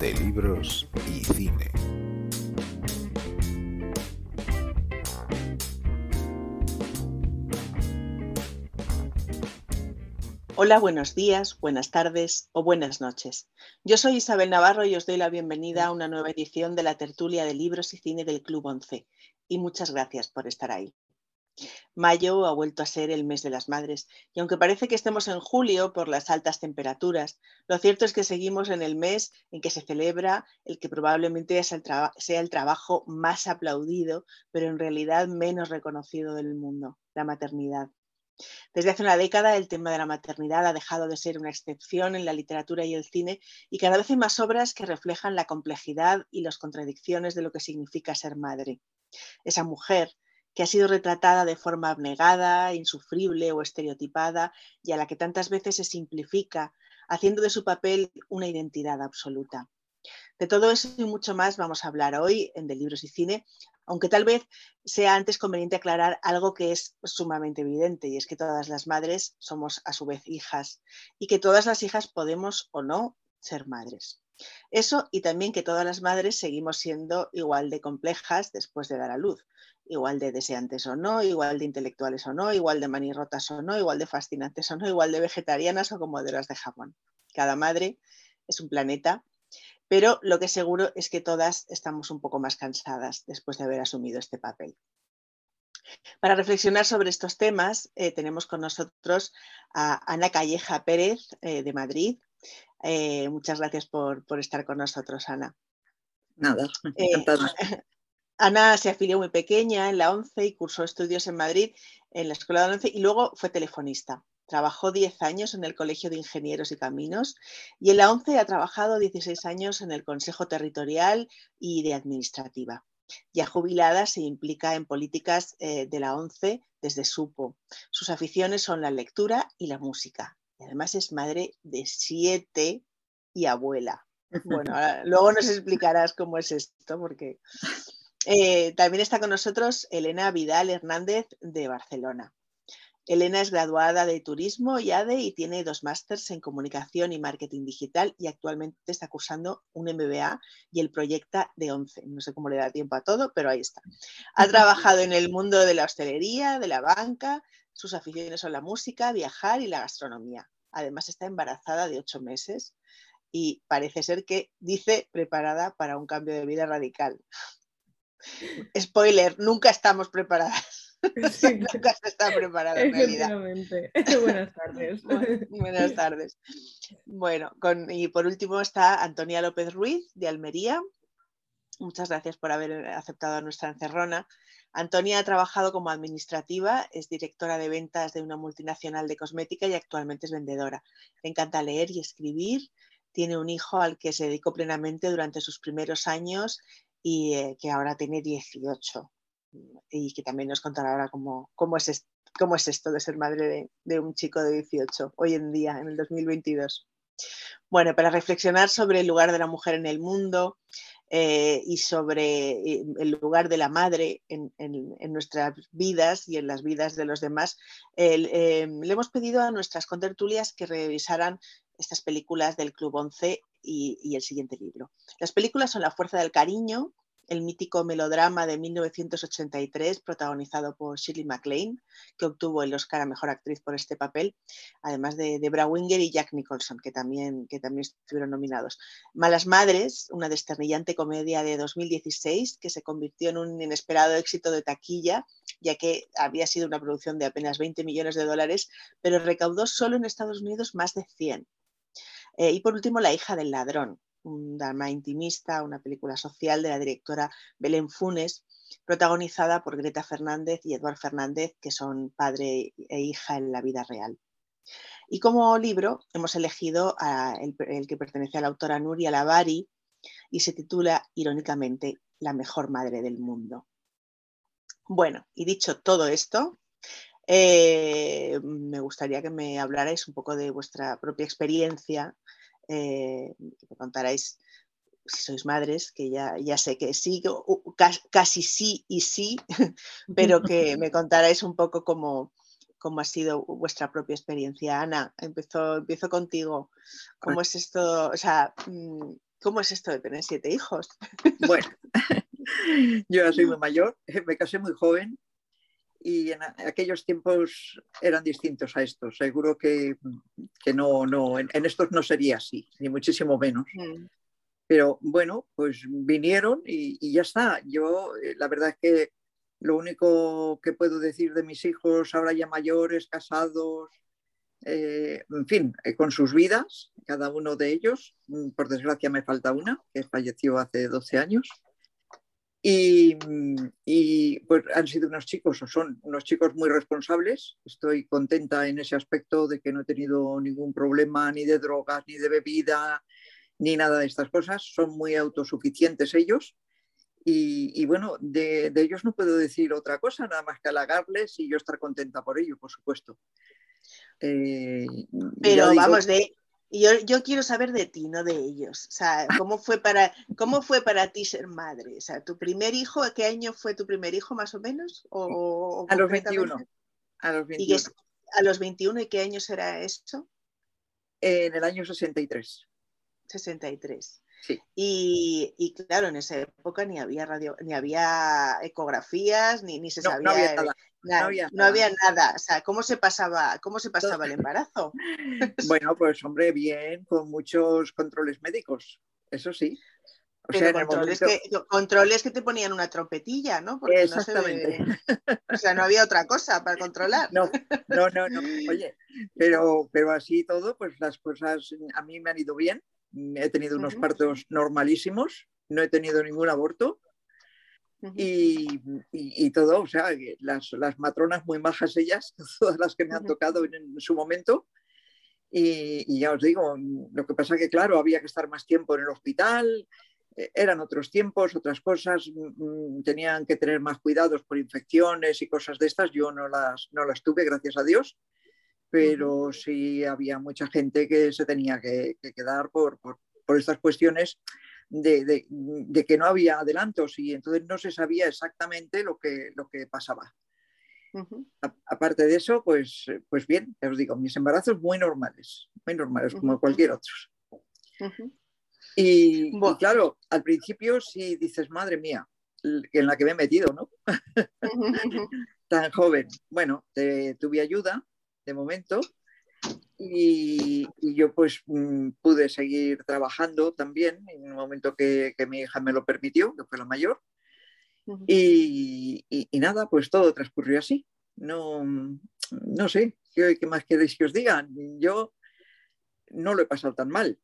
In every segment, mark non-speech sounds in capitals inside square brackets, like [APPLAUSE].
de libros y cine. Hola, buenos días, buenas tardes o buenas noches. Yo soy Isabel Navarro y os doy la bienvenida a una nueva edición de la tertulia de libros y cine del Club 11 y muchas gracias por estar ahí. Mayo ha vuelto a ser el mes de las madres y aunque parece que estemos en julio por las altas temperaturas, lo cierto es que seguimos en el mes en que se celebra el que probablemente sea el trabajo más aplaudido, pero en realidad menos reconocido del mundo, la maternidad. Desde hace una década el tema de la maternidad ha dejado de ser una excepción en la literatura y el cine y cada vez hay más obras que reflejan la complejidad y las contradicciones de lo que significa ser madre. Esa mujer que ha sido retratada de forma abnegada, insufrible o estereotipada y a la que tantas veces se simplifica, haciendo de su papel una identidad absoluta. De todo eso y mucho más vamos a hablar hoy en De Libros y Cine, aunque tal vez sea antes conveniente aclarar algo que es sumamente evidente, y es que todas las madres somos a su vez hijas y que todas las hijas podemos o no ser madres. Eso y también que todas las madres seguimos siendo igual de complejas después de dar a luz, igual de deseantes o no, igual de intelectuales o no, igual de manirrotas o no, igual de fascinantes o no, igual de vegetarianas o comoderas de Japón. Cada madre es un planeta pero lo que seguro es que todas estamos un poco más cansadas después de haber asumido este papel. Para reflexionar sobre estos temas, eh, tenemos con nosotros a Ana Calleja Pérez eh, de Madrid. Eh, muchas gracias por, estar con nosotros, Ana. Nada, encantada. [LAUGHS] Ana se afilió muy pequeña en la ONCE y cursó estudios en Madrid en la Escuela de la ONCE y luego fue telefonista. Trabajó 10 años en el Colegio de Ingenieros y Caminos y en la ONCE ha trabajado 16 años en el Consejo Territorial y de Administrativa. Ya jubilada se implica en políticas eh, de la ONCE desde supo. Sus aficiones son la lectura y la música. Y además es madre de siete y abuela. [LAUGHS] Bueno, luego nos explicarás cómo es esto, porque eh, también está con nosotros Elena Vidal Hernández de Barcelona. Elena es graduada de Turismo y ADE y tiene dos másters en Comunicación y Marketing Digital y actualmente está cursando un MBA y el proyecta de 11. No sé cómo le da tiempo a todo, pero ahí está. Ha trabajado en el mundo de la hostelería, de la banca, sus aficiones son la música, viajar y la gastronomía. Además está embarazada de ocho meses y parece ser que dice preparada para un cambio de vida radical. Spoiler, nunca estamos preparadas. [LAUGHS] Nunca se está preparado en realidad. Buenas [LAUGHS] tardes. buenas tardes. Bueno, y por último está Antonia López Ruiz de Almería. Muchas gracias por haber aceptado nuestra encerrona. Antonia ha trabajado como administrativa, es directora de ventas de una multinacional de cosmética y actualmente es vendedora. Le encanta leer y escribir. Tiene un hijo al que se dedicó plenamente durante sus primeros años y eh, que ahora tiene 18 y que también nos contará ahora cómo, cómo, es, cómo es esto de ser madre de, un chico de 18 hoy en día, en el 2022. Bueno, para reflexionar sobre el lugar de la mujer en el mundo eh, y sobre eh, el lugar de la madre en, nuestras vidas y en las vidas de los demás, le hemos pedido a nuestras contertulias que revisaran estas películas del Club 11 y, el siguiente libro. Las películas son La Fuerza del Cariño, el mítico melodrama de 1983 protagonizado por Shirley MacLaine, que obtuvo el Oscar a Mejor Actriz por este papel, además de Debra Winger y Jack Nicholson, que también, que también estuvieron nominados. Malas Madres, una desternillante comedia de 2016 que se convirtió en un inesperado éxito de taquilla, ya que había sido una producción de apenas 20 millones de dólares, pero recaudó solo en Estados Unidos más de 100. Eh, y por último, La hija del ladrón, un drama intimista, una película social de la directora Belén Funes, protagonizada por Greta Fernández y Eduard Fernández, que son padre e hija en la vida real. Y como libro hemos elegido el, que pertenece a la autora Nuria Lavari y se titula, irónicamente, La mejor madre del mundo. Bueno, y dicho todo esto, eh, me gustaría que me hablarais un poco de vuestra propia experiencia eh, que me contaráis si sois madres, que ya, ya sé que sí, casi sí y sí, [LAUGHS] pero que me [LAUGHS] contaráis un poco cómo, cómo ha sido vuestra propia experiencia. Ana, empiezo, empiezo contigo. ¿Cómo es esto? O sea, mm, ¿Cómo es esto de tener siete hijos? Bueno, [LAUGHS] yo ya soy muy mayor, me casé muy joven y en aquellos tiempos eran distintos a estos. Seguro que, no, no, en, estos no sería así, ni muchísimo menos. Mm. Pero bueno, pues vinieron y, ya está. Yo, eh, la verdad es que lo único que puedo decir de mis hijos, ahora ya mayores, casados, eh, en fin, eh, con sus vidas, cada uno de ellos, mm, por desgracia me falta una, que falleció hace 12 años, y, y, pues han sido unos chicos, o son unos chicos muy responsables. Estoy contenta en ese aspecto de que no he tenido ningún problema ni de drogas, ni de bebida, ni nada de estas cosas. Son muy autosuficientes ellos. Y, bueno, de, ellos no puedo decir otra cosa, nada más que halagarles y yo estar contenta por ello, por supuesto. Eh, Pero vamos, de, yo, yo, quiero saber de ti, no de ellos. O sea, ¿cómo fue, para, ¿cómo fue para ti ser madre? O sea, ¿tu primer hijo, qué año fue tu primer hijo más o menos? O, a los 21. A los 21. ¿Y a los 21 y qué año será eso? En el año 63. 63. Y, claro, en esa época ni había radio, ni había ecografías, ni, ni se sabía. No había nada. no, había, nada. O sea, ¿cómo se pasaba, cómo se pasaba el embarazo? [LAUGHS] Bueno, pues hombre, bien, con muchos controles médicos, eso sí. O sea, controles, que, controles que te ponían una trompetilla, ¿no? Porque Exactamente. o sea, no había otra cosa para controlar. [LAUGHS] No, no, no, no. Oye, pero, pero así todo, pues las cosas a mí me han ido bien he tenido unos partos normalísimos, no he tenido ningún aborto. Y, todo, o sea, las, matronas muy majas ellas, [LAUGHS] todas las que me han tocado en, su momento. Y, ya os digo, lo que pasa que, claro, había que estar más tiempo en el hospital, eh, eran otros tiempos, otras cosas, mm, tenían que tener más cuidados por infecciones y cosas de estas. Yo no las, no las tuve, gracias a Dios pero sí había mucha gente que se tenía que, quedar por, estas cuestiones de, que no había adelantos y entonces no se sabía exactamente lo que, lo que pasaba. aparte de eso, pues, pues bien, os digo, mis embarazos muy normales, muy normales, como cualquier otro. y, claro, al principio sí dices, madre mía, en la que me he metido, ¿no? [LAUGHS] Tan joven. Bueno, tuve ayuda, de momento. Y, yo pues mm, pude seguir trabajando también en un momento que, mi hija me lo permitió, que fue la mayor. y, nada, pues todo transcurrió así. No, no sé, ¿qué, más queréis que os diga? Yo no lo he pasado tan mal.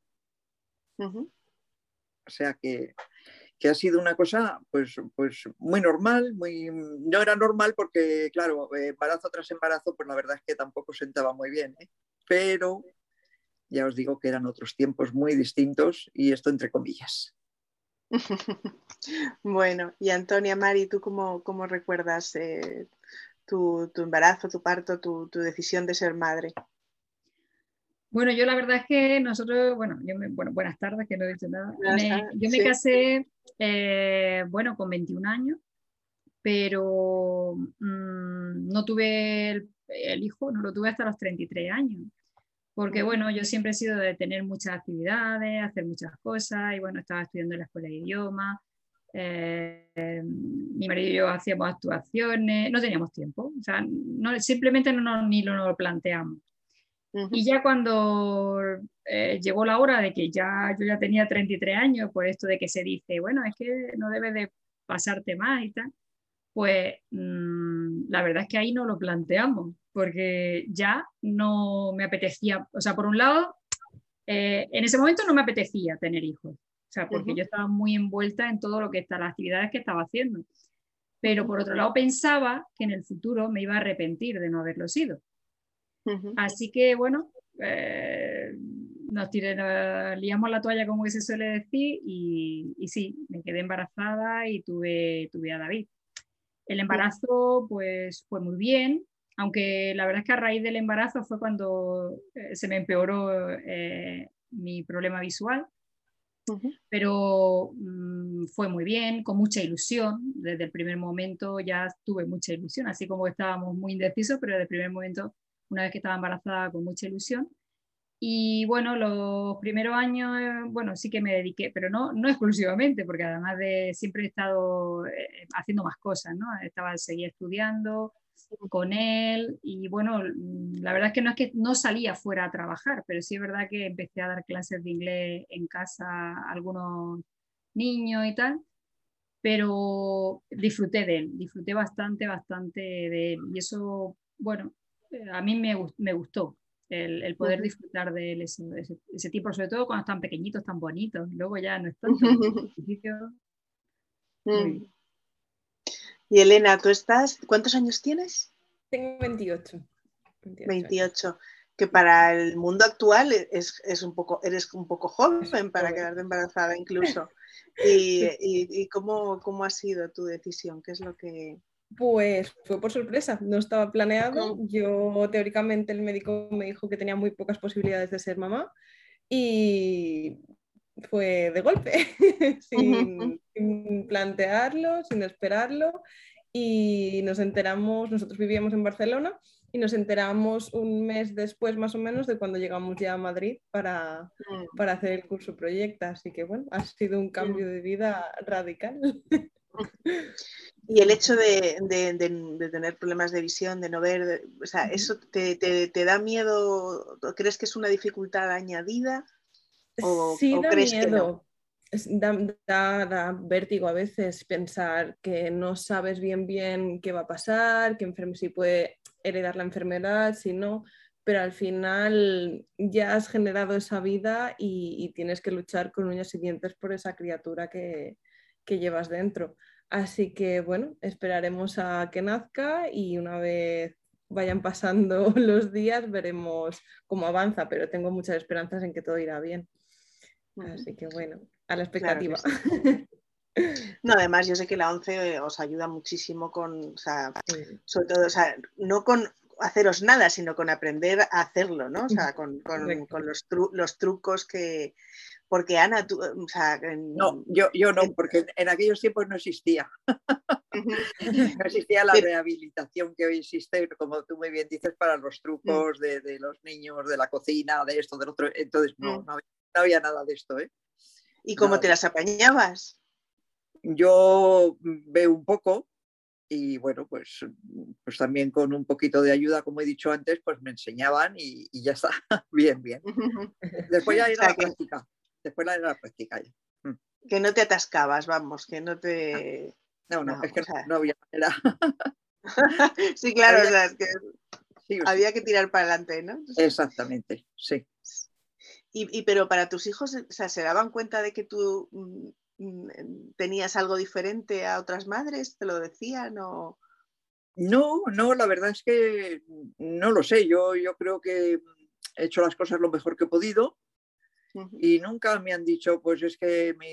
O sea que, que ha sido una cosa pues, pues muy normal, muy, no era normal porque, claro, embarazo tras embarazo, pues la verdad es que tampoco sentaba muy bien, ¿eh? pero ya os digo que eran otros tiempos muy distintos y esto entre comillas. [LAUGHS] bueno, y Antonia, Mari, ¿tú cómo, cómo recuerdas eh, tu, tu, embarazo, tu parto, tu, tu decisión de ser madre? Bueno, yo la verdad es que nosotros, bueno, yo bueno buenas tardes, que no he dicho nada. yo me casé, eh, bueno, con 21 años, pero mm, no tuve el, hijo, no lo tuve hasta los 33 años. Porque bueno, yo siempre he sido de tener muchas actividades, hacer muchas cosas, y bueno, estaba estudiando en la escuela de idiomas, eh, mi marido y yo hacíamos actuaciones, no teníamos tiempo, o sea, no, simplemente no, ni lo, lo planteamos. Y ya cuando eh, llegó la hora de que ya yo ya tenía 33 años, por esto de que se dice, bueno, es que no debe de pasarte más y tal, pues mm, la verdad es que ahí no lo planteamos, porque ya no me apetecía, o sea, por un lado, eh, en ese momento no me apetecía tener hijos, o sea, porque yo estaba muy envuelta en todo lo que está, las actividades que estaba haciendo. Pero por otro lado pensaba que en el futuro me iba a arrepentir de no haberlo sido. Así que bueno, eh, nos, liamos la toalla como que se suele decir y, sí, me quedé embarazada y tuve, tuve a David. El embarazo pues fue muy bien, aunque la verdad es que a raíz del embarazo fue cuando eh, se me empeoró eh, mi problema visual, pero mm, fue muy bien, con mucha ilusión, desde el primer momento ya tuve mucha ilusión, así como estábamos muy indecisos, pero desde el primer momento una vez que estaba embarazada con mucha ilusión. Y bueno, los primeros años, eh, bueno, sí que me dediqué, pero no, no exclusivamente, porque además de siempre he estado eh, haciendo más cosas, ¿no? Estaba, seguía estudiando con él y bueno, la verdad es que no es que no salía fuera a trabajar, pero sí es verdad que empecé a dar clases de inglés en casa a algunos niños y tal, pero disfruté de él, disfruté bastante, bastante de él y eso, bueno, a mí me, me gustó el, poder disfrutar de él, ese, ese, tipo, sobre todo cuando están pequeñitos, tan bonitos. Luego ya no están. [LAUGHS] mm. Y Elena, ¿tú estás? ¿Cuántos años tienes? Tengo 28. 28. Que para el mundo actual es, es, un poco, eres un poco joven para quedarte embarazada incluso. [LAUGHS] ¿Y, y, y cómo, cómo ha sido tu decisión? ¿Qué es lo que, pues fue por sorpresa, no estaba planeado. Yo teóricamente el médico me dijo que tenía muy pocas posibilidades de ser mamá y fue de golpe, [LAUGHS] sin, plantearlo, sin esperarlo. Y nos enteramos, nosotros vivíamos en Barcelona y nos enteramos un mes después más o menos de cuando llegamos ya a Madrid para, mm. para hacer el curso Proyecta. Así que bueno, ha sido un cambio de vida radical. [LAUGHS] Y el hecho de, tener problemas de visión, de no ver, o sea, ¿eso te, da miedo? ¿Crees que es una dificultad añadida? ¿O, sí, da miedo. Da, vértigo a veces pensar que no sabes bien bien qué va a pasar, que si puede heredar la enfermedad, si no, pero al final ya has generado esa vida y, tienes que luchar con uñas y dientes por esa criatura que, que llevas dentro. Así que bueno, esperaremos a que nazca y una vez vayan pasando [LAUGHS] los días veremos cómo avanza, pero tengo muchas esperanzas en que todo irá bien. Así que bueno, a la expectativa. [LAUGHS] No, además yo sé que la 11 os ayuda muchísimo con, o sea, sobre todo, o sea, no con haceros nada, sino con aprender a hacerlo, ¿no? O sea, con, los, los, trucos que, porque Ana, tú, o sea, no, yo, yo no, porque en aquellos tiempos no existía. [LAUGHS] no existía la rehabilitación que hoy existe, como tú muy bien dices, para los trucos de, los niños, de la cocina, de esto, del otro. Entonces, no, mm. no, había, nada de esto. ¿eh? ¿Y cómo te las apañabas? Yo veo un poco y bueno, pues, pues también con un poquito de ayuda, como he dicho antes, pues me enseñaban y, ya está, [LAUGHS] bien, bien. Después ya era la práctica después la, la práctica ya. Mm. Que no te atascabas, vamos, que no te... No, no, es que no, había manera. [LAUGHS] sí, claro, o sea, es que había que tirar para adelante, ¿no? Exactamente, sí. Y, pero para tus hijos, o sea, ¿se daban cuenta de que tú mm, mm, tenías algo diferente a otras madres? ¿Te lo decían o...? No, no, la verdad es que no lo sé. Yo, yo creo que he hecho las cosas lo mejor que he podido y nunca me han dicho, pues es que mi,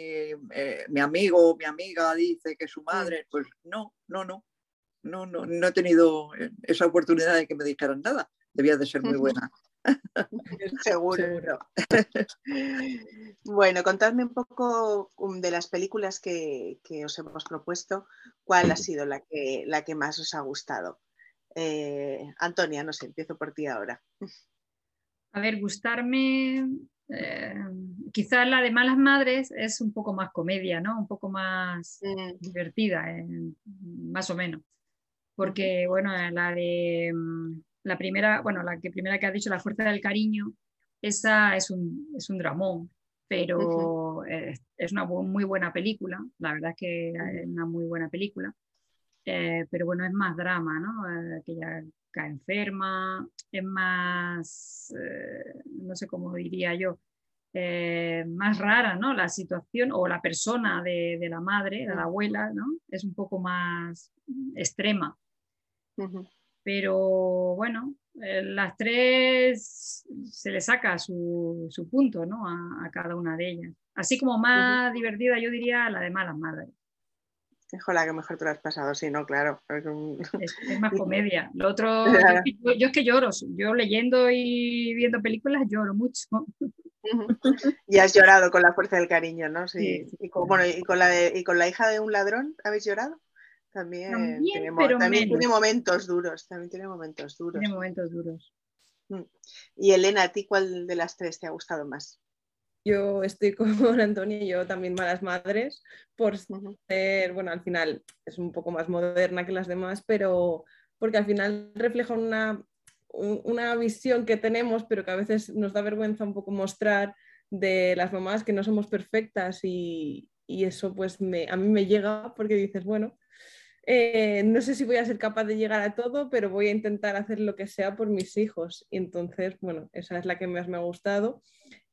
eh, mi amigo o mi amiga dice que su mm. madre, pues no, no, no, no, no, no he tenido eh, esa oportunidad de que me dijeran nada. Debía de ser muy buena. [LAUGHS] Seguro. [LAUGHS] bueno, contadme un poco um, de las películas que, os hemos propuesto. ¿Cuál ha sido la que, la que más os ha gustado? Eh, Antonia, no sé, empiezo por ti ahora. A ver, gustarme, eh, quizás la de Malas Madres es un poco más comedia, ¿no? Un poco más mm. divertida, más o menos. Porque, bueno, la de mm, la primera, bueno, la que primera que has dicho, La Fuerza del Cariño, esa es un, es un dramón, pero es, una muy buena película, la verdad es que es una muy buena película. Eh, pero bueno, es más drama, ¿no? Eh, que ya cae enferma, es más, eh, no sé cómo diría yo, eh, más rara, ¿no? La situación o la persona de, la madre, de la abuela, ¿no? Es un poco más extrema. Pero bueno, eh, las tres se le saca su, punto, ¿no? A, cada una de ellas. Así como más divertida, yo diría la de malas madres. La que mejor te lo has pasado, sí, no, claro. Es, más [LAUGHS] comedia. Lo otro, [LAUGHS] yo, es que lloro, yo leyendo y viendo películas lloro mucho. [LAUGHS] y has llorado con la fuerza del cariño, ¿no? Sí. Y, con, bueno, y, con la y con la hija de un ladrón, ¿habéis llorado? También, tiene, momentos duros, también tiene momentos duros. Tiene momentos duros. Mm. Y Elena, ¿a ti cuál de las tres te ha gustado más? Yo estoy [LAUGHS] con Antonia y yo también Malas Madres, por ser, bueno, al final es un poco más moderna que las demás, pero porque al final refleja una, una visión que tenemos, pero que a veces nos da vergüenza un poco mostrar de las mamás que no somos perfectas y, y eso pues me, a mí me llega porque dices, bueno, eh, no sé si voy a ser capaz de llegar a todo, pero voy a intentar hacer lo que sea por mis hijos. Y entonces, bueno, esa es la que más me ha gustado.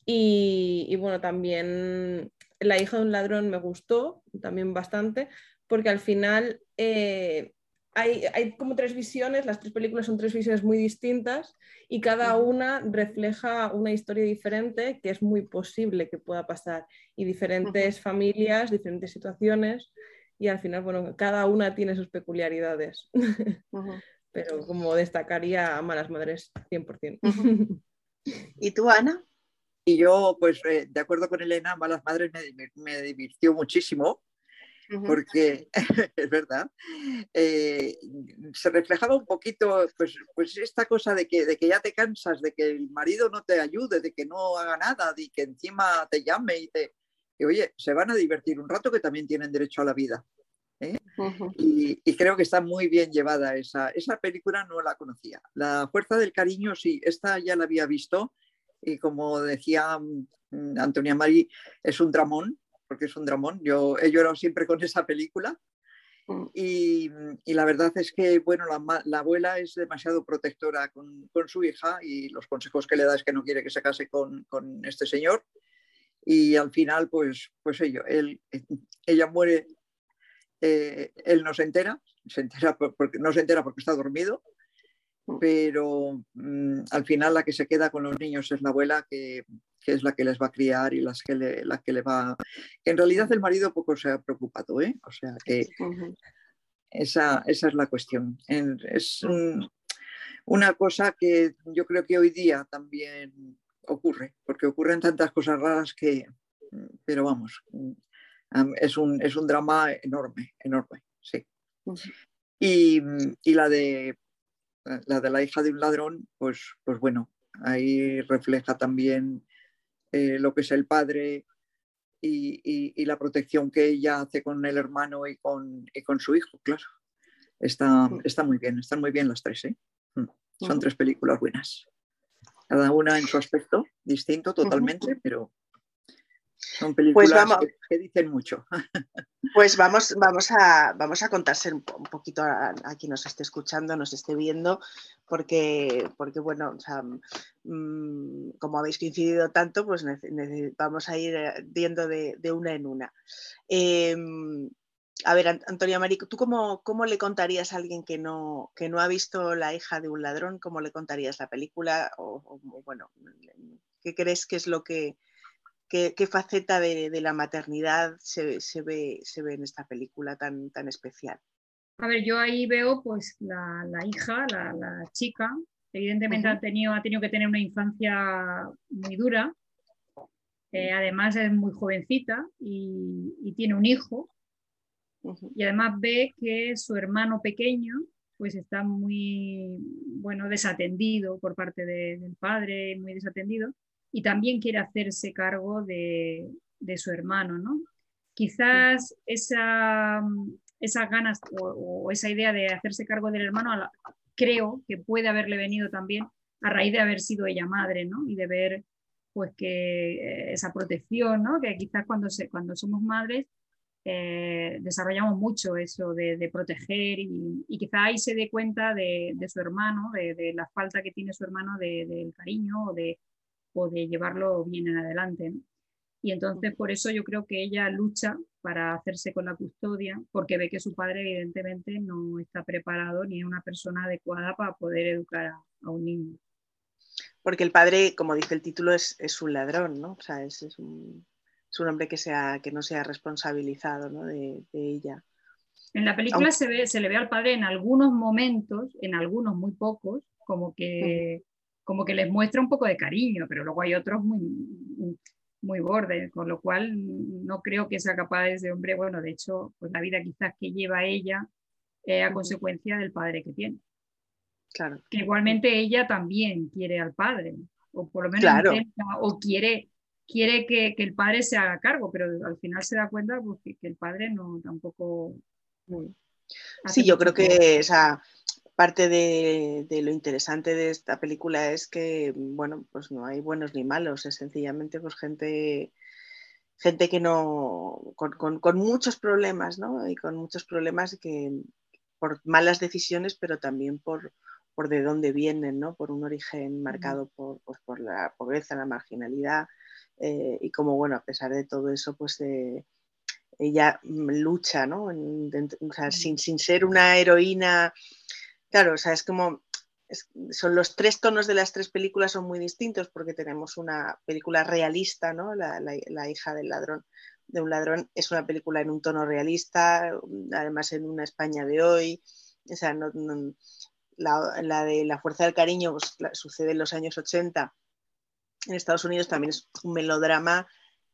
Y, bueno, también La hija de un ladrón me gustó también bastante, porque al final eh, hay, hay, como tres visiones, las tres películas son tres visiones muy distintas y cada una refleja una historia diferente que es muy posible que pueda pasar y diferentes familias, diferentes situaciones y al final, bueno, cada una tiene sus peculiaridades. [LAUGHS] Pero como destacaría a Malas Madres 100%. [LAUGHS] ¿Y tú, Ana? Y yo, pues eh, de acuerdo con Elena, Malas Madres me, divirtió muchísimo porque [LAUGHS] es verdad, eh, se reflejaba un poquito pues, pues esta cosa de que, de que ya te cansas, de que el marido no te ayude, de que no haga nada, de que encima te llame y te, y oye, se van a divertir un rato que también tienen derecho a la vida. ¿eh? y, creo que está muy bien llevada esa, esa película, no la conocía. La Fuerza del Cariño, sí, esta ya la había visto y como decía mm, Antonia Mari, es un dramón, porque es un dramón. Yo he llorado siempre con esa película. Mm. Y, y, la verdad es que, bueno, la, la abuela es demasiado protectora con, con, su hija y los consejos que le da es que no quiere que se case con, con este señor y al final, pues, pues ello, él, ella muere, eh, él no se entera, se entera porque, no se entera porque está dormido, mm. Pero mm, al final la que se queda con los niños es la abuela, que, que es la que les va a criar y las que le, la que le va... Que en realidad el marido poco se ha preocupado, ¿eh? O sea que esa, esa es la cuestión. Es una cosa que yo creo que hoy día también ocurre, porque ocurren tantas cosas raras que, pero vamos, es un, es un drama enorme, enorme, sí. Y, y, la, de, la de la hija de un ladrón, pues, pues bueno, ahí refleja también eh, lo que es el padre y, y, la protección que ella hace con el hermano y con, y con su hijo, claro. Está, está, muy bien, están muy bien las tres, ¿eh? Mm. Son tres películas buenas cada una en su aspecto distinto totalmente, pero son pues películas que, dicen mucho. [LAUGHS] Pues vamos, vamos, a, vamos a contarse un, poquito a, quien nos esté escuchando, nos esté viendo, porque, porque bueno, mm, como habéis coincidido tanto, pues vamos a ir eh, viendo de, una en una. Em, a ver, Antonia Marico, ¿tú cómo, cómo, le contarías a alguien que no, que no ha visto La hija de un ladrón? ¿Cómo le contarías la película? O, bueno, ¿qué crees que es lo que, qué, faceta de, la maternidad se, se, ve, se ve en esta película tan, tan especial? A ver, yo ahí veo pues la, la hija, la, la, chica, evidentemente ha, tenido, ha tenido que tener una infancia muy dura, eh, además es muy jovencita y, y tiene un hijo, y además ve que su hermano pequeño pues está muy, bueno, desatendido por parte del padre, muy desatendido, y también quiere hacerse cargo de, su hermano, ¿no? Quizás esa, esas ganas o, esa idea de hacerse cargo del hermano creo que puede haberle venido también a raíz de haber sido ella madre, ¿no? Y de ver pues que eh, esa protección, ¿no? Que quizás cuando, se, cuando somos madres eh, desarrollamos mucho eso de, proteger y, quizá ahí se dé cuenta de, su hermano, de, la falta que tiene su hermano del cariño o de, o de llevarlo bien en adelante. Y entonces por eso yo creo que ella lucha para hacerse con la custodia, porque ve que su padre evidentemente no está preparado ni es una persona adecuada para poder educar a, un niño. Porque el padre, como dice el título, es, es un ladrón, ¿no? O sea, es, es un es un hombre que, sea, que no sea responsabilizado de, ella. En la película se, ve, se le ve al padre en algunos momentos, en algunos muy pocos, como que, como que les muestra un poco de cariño, pero luego hay otros muy, muy bordes, con lo cual no creo que sea capaz ese hombre, bueno, de hecho, pues la vida quizás que lleva ella es a consecuencia del padre que tiene. claro. Que igualmente ella también quiere al padre, o por lo menos intenta, o quiere, quiere que, el padre se haga cargo, pero al final se da cuenta pues, que, el padre no tampoco. Sí, yo creo que parte de, lo interesante de esta película es que, bueno, pues no hay buenos ni malos, es sencillamente pues gente gente que no, con, muchos problemas, ¿no? Y con muchos problemas que por malas decisiones, pero también por, por de dónde vienen, ¿no? Por un origen marcado por, pues, por la pobreza, la marginalidad, eh, y como, bueno, a pesar de todo eso, pues eh, ella lucha, ¿no? o sea, sin, sin, ser una heroína, claro, o sea, es como son los tres tonos de las tres películas son muy distintos porque tenemos una película realista, ¿no? La, hija del ladrón de un ladrón es una película en un tono realista, además en una España de hoy. O sea, la, de La Fuerza del Cariño pues, sucede en los años 80. En Estados Unidos también es un melodrama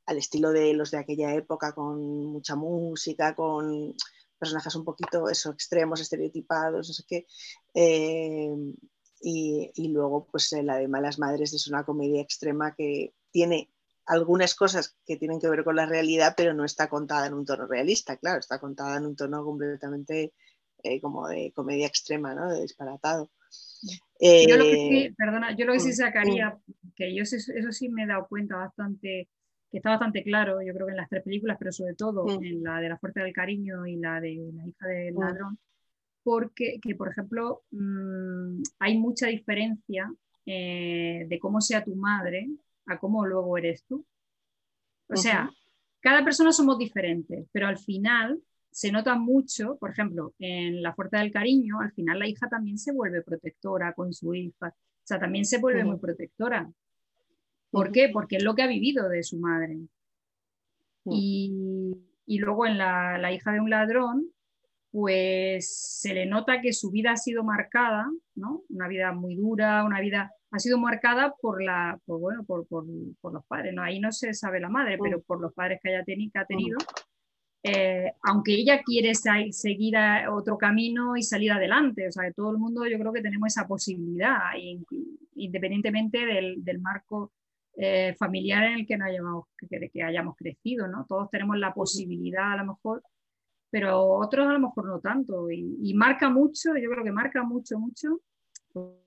al estilo de los de aquella época, con mucha música, con personajes un poquito eso, extremos, estereotipados, no sé qué. Eh, y, luego, pues eh, la de Malas Madres es una comedia extrema que tiene algunas cosas que tienen que ver con la realidad, pero no está contada en un tono realista, claro, está contada en un tono completamente eh, como de comedia extrema, ¿no? De disparatado. yo lo que sí, perdona, yo lo que sí mm, sacaría, que yo eso sí me he dado cuenta bastante que está bastante claro, yo creo que en las tres películas, pero sobre todo en la de La Fuerza del Cariño y la de La hija del ladrón, porque, que, por ejemplo, mm, hay mucha diferencia eh, de cómo sea tu madre a cómo luego eres tú. O sea, cada persona somos diferentes, pero al final se nota mucho, por ejemplo, en La Fuerza del Cariño, al final la hija también se vuelve protectora con su hija, o sea, también se vuelve muy protectora. ¿Por qué? Porque es lo que ha vivido de su madre. Y, luego en la, hija de un ladrón, pues se le nota que su vida ha sido marcada, ¿no? Una vida muy dura, una vida ha sido marcada por la, bueno, por, los padres, ¿no? Ahí no se sabe la madre, pero por los padres que haya ha tenido. Eh, aunque ella quiere seguir otro camino y salir adelante, o sea, que todo el mundo yo creo que tenemos esa posibilidad, independientemente del marco eh, familiar en el que, no hayamos, que, que, hayamos crecido, ¿no? Todos tenemos la posibilidad a lo mejor, pero otros a lo mejor no tanto. Y, marca mucho, yo creo que marca mucho, mucho,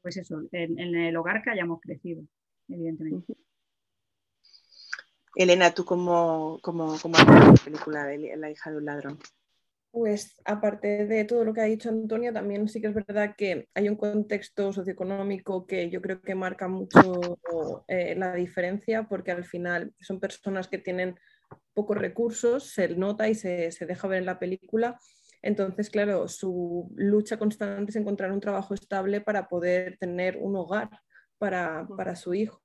pues eso, en, el hogar que hayamos crecido, evidentemente. Elena, ¿tú cómo, cómo, cómo la película de La hija de un ladrón? Pues aparte de todo lo que ha dicho Antonia, también sí que es verdad que hay un contexto socioeconómico que yo creo que marca mucho eh, la diferencia, porque al final son personas que tienen pocos recursos, se nota y se, deja ver en la película. Entonces, claro, su lucha constante es encontrar un trabajo estable para poder tener un hogar para, su hijo.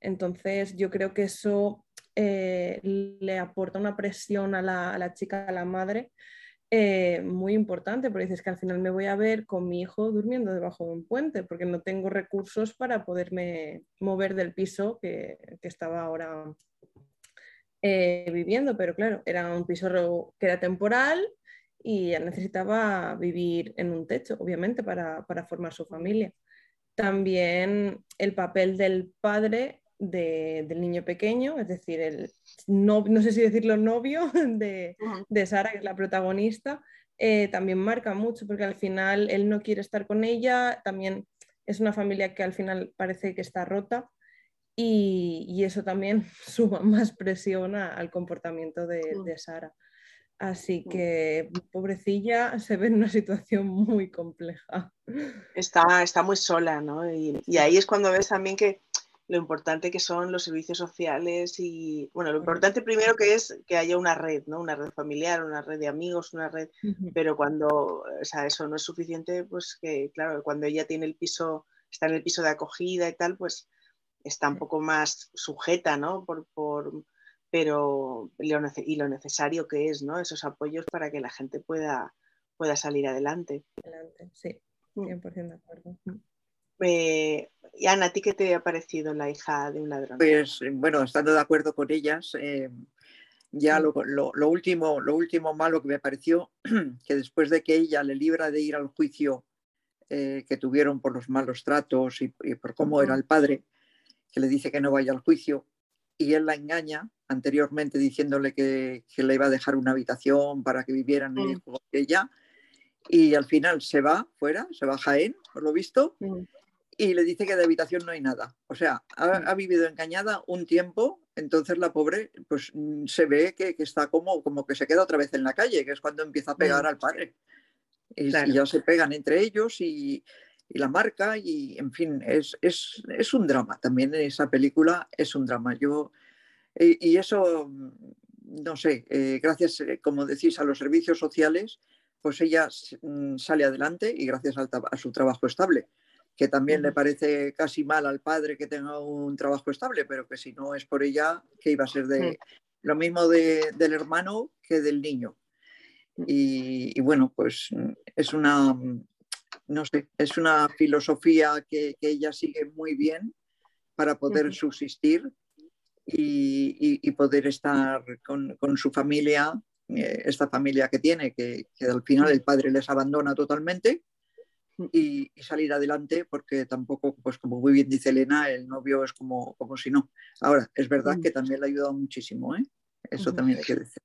Entonces, yo creo que eso eh, le aporta una presión a la, a la chica, a la madre, eh, muy importante, porque dices que al final me voy a ver con mi hijo durmiendo debajo de un puente, porque no tengo recursos para poderme mover del piso que, estaba ahora eh, viviendo, pero claro, era un piso que era temporal y necesitaba vivir en un techo, obviamente, para, para formar su familia. También el papel del padre del niño pequeño, es decir, el no, no sé si decirlo novio [LAUGHS] de, de Sara, que es la protagonista, eh, también marca mucho porque al final él no quiere estar con ella, también es una familia que al final parece que está rota y, eso también [LAUGHS] suma más presión al comportamiento de, de Sara. Así que, pobrecilla, se ve en una situación muy compleja. Está, está muy sola, ¿no? Y, y, ahí es cuando ves también que lo importante que son los servicios sociales y, bueno, lo importante primero que es que haya una red, ¿no? Una red familiar, una red de amigos, una red, pero cuando, o sea, eso no es suficiente, pues que, claro, cuando ella tiene el piso, está en el piso de acogida y tal, pues está un poco más sujeta, ¿no? Por, por pero, y lo necesario que es, ¿no? Esos apoyos para que la gente pueda, pueda salir adelante. Adelante, sí, 100% mm. de acuerdo. Mm. Eh, y Ana, ¿a ti qué te ha parecido la hija de un ladrón? Pues bueno, estando de acuerdo con ellas, eh, ya lo, último, lo último malo que me pareció, [CLEARS THROAT] que después de que ella le libra de ir al juicio eh, que tuvieron por los malos tratos y, por cómo era el padre, que le dice que no vaya al juicio y él la engaña anteriormente diciéndole que, le iba a dejar una habitación para que vivieran en ella y al final se va fuera, se va a Jaén, por lo visto, y le dice que de habitación no hay nada. O sea, ha, vivido engañada un tiempo, entonces la pobre pues mm, se ve que, está como, como que se queda otra vez en la calle, que es cuando empieza a pegar al padre. Y, ya se pegan entre ellos y, la marca y en fin, es, es, un drama. También en esa película es un drama. Yo, y, eso, mm, no sé, eh, gracias, eh, como decís, a los servicios sociales, pues ella mm, sale adelante y gracias a su trabajo estable que también le parece casi mal al padre que tenga un trabajo estable, pero que si no es por ella, que iba a ser de lo mismo del hermano que del niño. Mm. Y, bueno, pues mm, es una, mm, no sé, es una filosofía que, ella sigue muy bien para poder subsistir y, poder estar con, su familia, eh, esta familia que tiene, que, que, al final el padre les abandona totalmente y, salir adelante porque tampoco, pues como muy bien dice Elena, el novio es como, como si no. Ahora, es verdad que también le ha ayudado muchísimo, ¿eh? Eso también hay que decir.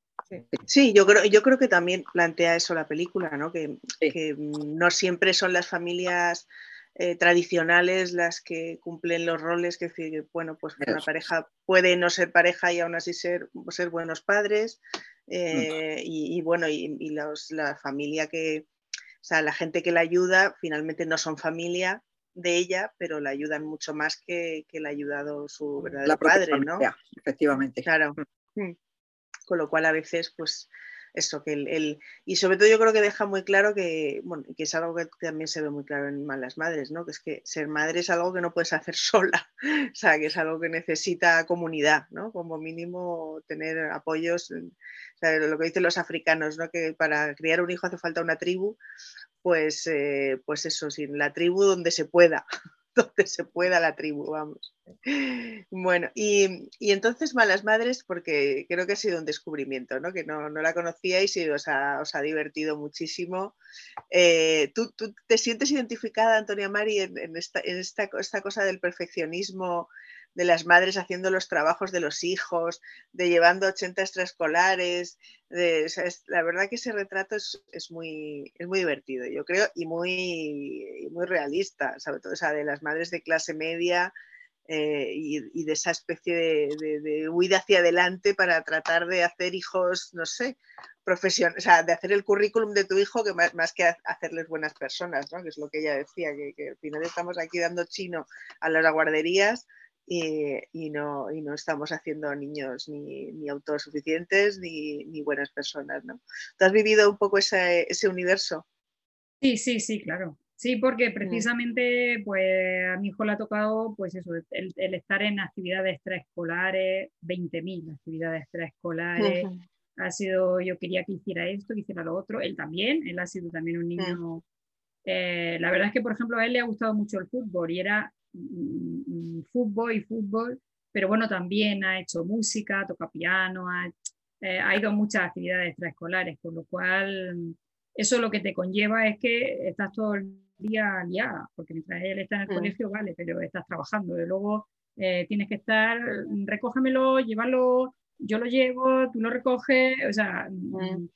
Sí, yo creo, yo creo que también plantea eso la película, ¿no? Que, que no siempre son las familias eh, tradicionales las que cumplen los roles, que bueno, pues una pareja puede no ser pareja y aún así ser, ser buenos padres. Eh, y, bueno, y, y los, la familia que, o sea, la gente que la ayuda finalmente no son familia de ella, pero la ayudan mucho más que, que le ha ayudado su verdadero padre, ¿no? Efectivamente. Claro. Mm. Mm. Con lo cual a veces, pues, eso, que el, y sobre todo yo creo que deja muy claro que, bueno, que es algo que también se ve muy claro en Malas Madres, ¿no? Que es que ser madre es algo que no puedes hacer [LAUGHS] sola, o sea, que es algo que necesita comunidad, ¿no? Como mínimo tener apoyos, lo que dicen los africanos, ¿no? Que para criar un hijo hace falta una tribu, pues, eh, pues eso, sin la tribu donde se pueda. [LAUGHS] donde se pueda la tribu, vamos. Bueno, y, entonces Malas Madres, porque creo que ha sido un descubrimiento, ¿no? que no, la conocíais y os ha, divertido muchísimo. Eh, ¿tú, te sientes identificada, Antonia Mari, en, esta, esta, cosa del perfeccionismo? De las madres haciendo los trabajos de los hijos, de llevando 80 extraescolares. De, la verdad que ese retrato es, muy, es muy divertido, yo creo, y muy, muy realista, sobre todo o de las madres de clase media. Eh, y, de esa especie de, huida hacia adelante para tratar de hacer hijos, no sé, profesión, o sea, de hacer el currículum de tu hijo que más, que hacerles buenas personas, ¿no? que es lo que ella decía, que, que, al final estamos aquí dando chino a las guarderías y, no, no, estamos haciendo niños ni, autosuficientes ni, ni, buenas personas. ¿no? ¿Tú has vivido un poco ese, universo? Sí, sí, sí, claro. Sí, porque mm. precisamente pues, a mi hijo le ha tocado pues eso, el, estar en actividades extraescolares, 20.000 actividades extraescolares. Ha sido, yo quería que hiciera esto, que hiciera lo otro. Él también, él ha sido también un mm. niño. Eh, la verdad es que, por ejemplo, a él le ha gustado mucho el fútbol y era fútbol y fútbol, pero bueno, también ha hecho música, toca piano, eh, ha, ido a muchas actividades extraescolares, con lo cual eso lo que te conlleva es que estás todo el día liada, porque mientras él está en el mm. colegio, vale, pero estás trabajando, y luego eh, tienes que estar, recógemelo, llévalo, yo lo llevo, tú lo recoges, o sea, mm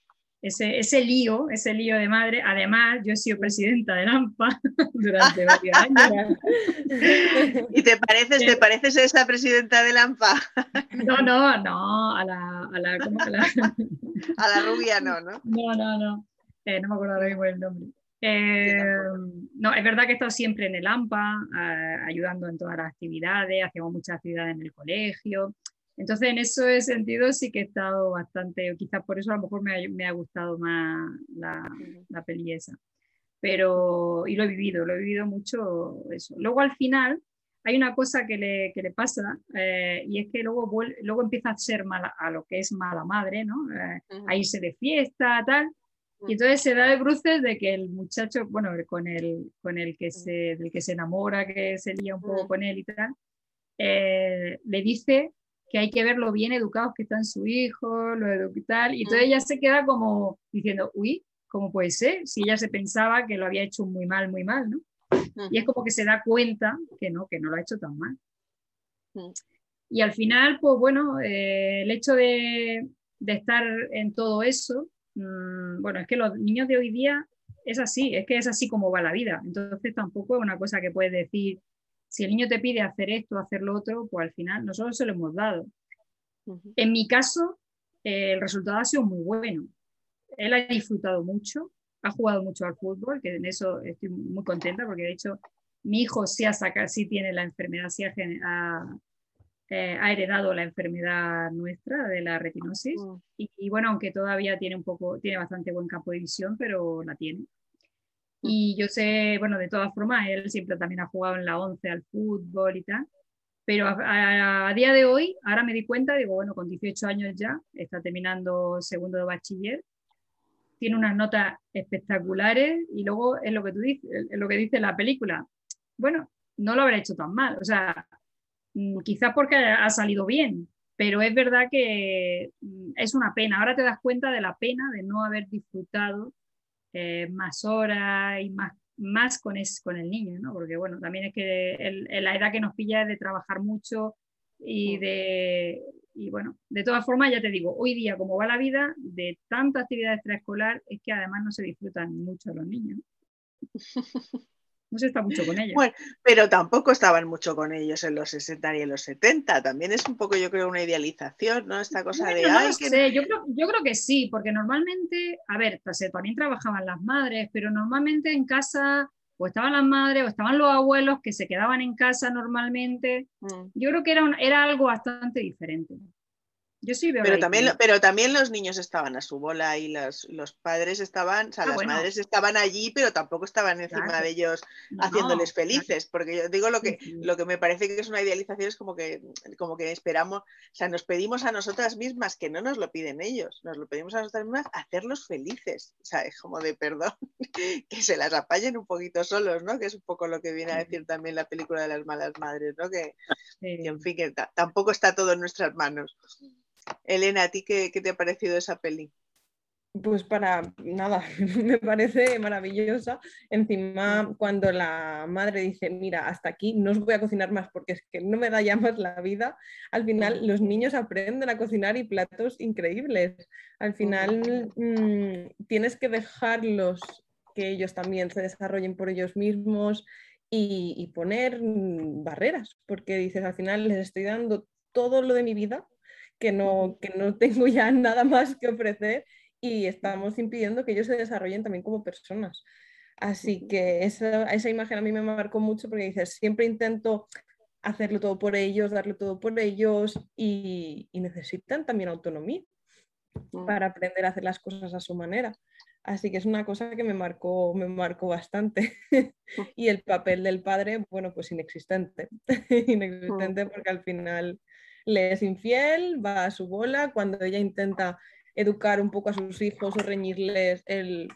ese, ese lío, ese lío de madre. Además, yo he sido presidenta de AMPA [LAUGHS] durante varios años. ¿Y te pareces, te pareces a esa presidenta de AMPA? No, no, no, a la, a la, ¿cómo la... [LAUGHS] a la rubia no, ¿no? No, no, no. Eh, no me acuerdo ahora mismo el nombre. Eh, no, es verdad que he estado siempre en el AMPA, eh, ayudando en todas las actividades, hacíamos muchas actividades en el colegio. Entonces, en ese sentido sí que he estado bastante, quizás por eso a lo mejor me ha, gustado más la, la peli esa. Pero, y lo he vivido, lo he vivido mucho eso. Luego al final hay una cosa que le, que le pasa eh, y es que luego, luego empieza a ser mala, a lo que es mala madre, ¿no? Eh, a irse de fiesta, tal. Y entonces se da de bruces de que el muchacho, bueno, con el, con el que se, del que se enamora, que se lía un poco con él y tal, eh, le dice que hay que ver lo bien educados que están su hijo, lo y tal, y entonces ella se queda como diciendo, uy, ¿cómo puede ser? Si ella se pensaba que lo había hecho muy mal, muy mal, ¿no? Y es como que se da cuenta que no, que no lo ha hecho tan mal. Y al final, pues bueno, eh, el hecho de, estar en todo eso, mm, bueno, es que los niños de hoy día es así, es que es así como va la vida. Entonces tampoco es una cosa que puedes decir, si el niño te pide hacer esto, hacer lo otro, pues al final nosotros se lo hemos dado. En mi caso, eh, el resultado ha sido muy bueno. Él ha disfrutado mucho, ha jugado mucho al fútbol, que en eso estoy muy contenta porque de hecho mi hijo sí, ha sacado, sí tiene la enfermedad, sí ha, eh, ha, heredado la enfermedad nuestra de la retinosis mm. y, bueno, aunque todavía tiene un poco, tiene bastante buen campo de visión, pero la tiene. Mm. Y yo sé, bueno, de todas formas, él siempre también ha jugado en la 11 al fútbol y tal, pero a, día de hoy, ahora me di cuenta, digo, bueno, con 18 años ya, está terminando segundo de bachiller tiene unas notas espectaculares y luego es lo que tú dices, es lo que dice la película. Bueno, no lo habrá hecho tan mal, o sea, mm, quizás porque ha salido bien, pero es verdad que mm, es una pena. Ahora te das cuenta de la pena de no haber disfrutado eh, más horas y más, más con, con el niño, ¿no? Porque bueno, también es que la edad que nos pilla es de trabajar mucho y mm. de y bueno, de todas formas, ya te digo, hoy día, como va la vida, de tanta actividad extraescolar, es que además no se disfrutan mucho los niños. No [LAUGHS] se está mucho con ellos. Bueno, pero tampoco estaban mucho con ellos en los 60 y en los 70. También es un poco, yo creo, una idealización, ¿no? Esta cosa de. No sé. Yo, creo, yo creo que sí, porque normalmente, a ver, pues, eh, también trabajaban las madres, pero normalmente en casa o estaban las madres o estaban los abuelos que se quedaban en casa normalmente. Mm. Yo creo que era, era algo bastante diferente. Yo sí veo pero también, pero también los niños estaban a su bola y los, los padres estaban, o sea, ah, las madres estaban allí, pero tampoco estaban encima de ellos haciéndoles felices, porque yo digo lo que, lo que me parece que es una idealización es como que, como que esperamos, o sea, nos pedimos a nosotras mismas, que no nos lo piden ellos, nos lo pedimos a nosotras mismas, hacerlos felices, o sea, es como de perdón, [LAUGHS] que se las apañen un poquito solos, ¿no? Que es un poco lo que viene a decir también la película de las malas madres, ¿no? Que, que en fin, que tampoco está todo en nuestras manos. Elena, ¿a ti qué, te ha parecido esa peli? Pues para nada, [LAUGHS] me parece maravillosa. Encima, cuando la madre dice, mira, hasta aquí no os voy a cocinar más porque es que no me da ya más la vida, al final los niños aprenden a cocinar y platos increíbles. Al final mm, tienes que dejarlos que ellos también se desarrollen por ellos mismos y, y poner mm, barreras, porque dices, al final les estoy dando todo lo de mi vida que no, que no tengo ya [LAUGHS] nada más que ofrecer y estamos impidiendo que ellos se desarrollen también como personas. Así que esa, esa imagen a mí me marcó mucho porque dices, siempre intento hacerlo todo por ellos, darle todo por ellos y, y necesitan también autonomía para aprender a hacer las cosas a su manera. Así que es una cosa que me marcó, me marcó bastante. [LAUGHS] y el papel del padre, bueno, pues inexistente. [LAUGHS] inexistente porque al final le es infiel, va a su bola, cuando ella intenta educar un poco a sus hijos o reñirles el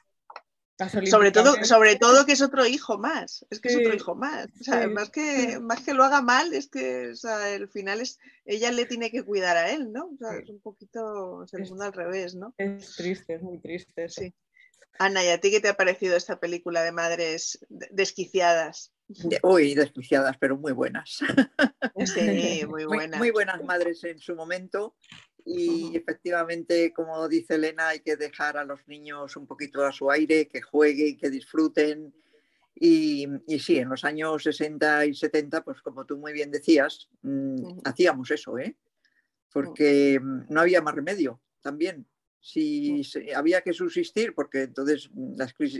sobre todo, sobre todo que es otro hijo más, es que es otro hijo más. más, que, más que lo haga mal, es que o el final es, ella le tiene que cuidar a él, ¿no? es un poquito segundo al revés, ¿no? Es triste, es muy triste. Sí. Ana, ¿y a ti qué te ha parecido esta película de madres desquiciadas? Uy, desquiciadas, pero muy buenas. [LAUGHS] Sí, muy buenas. Muy, buenas madres en su momento. Y efectivamente, como dice Elena, hay que dejar a los niños un poquito a su aire, que jueguen, que disfruten. Y, y, sí, en los años 60 y 70, pues como tú muy bien decías, mm, hacíamos eso, ¿eh? porque mm, no había más remedio también si había que subsistir, porque entonces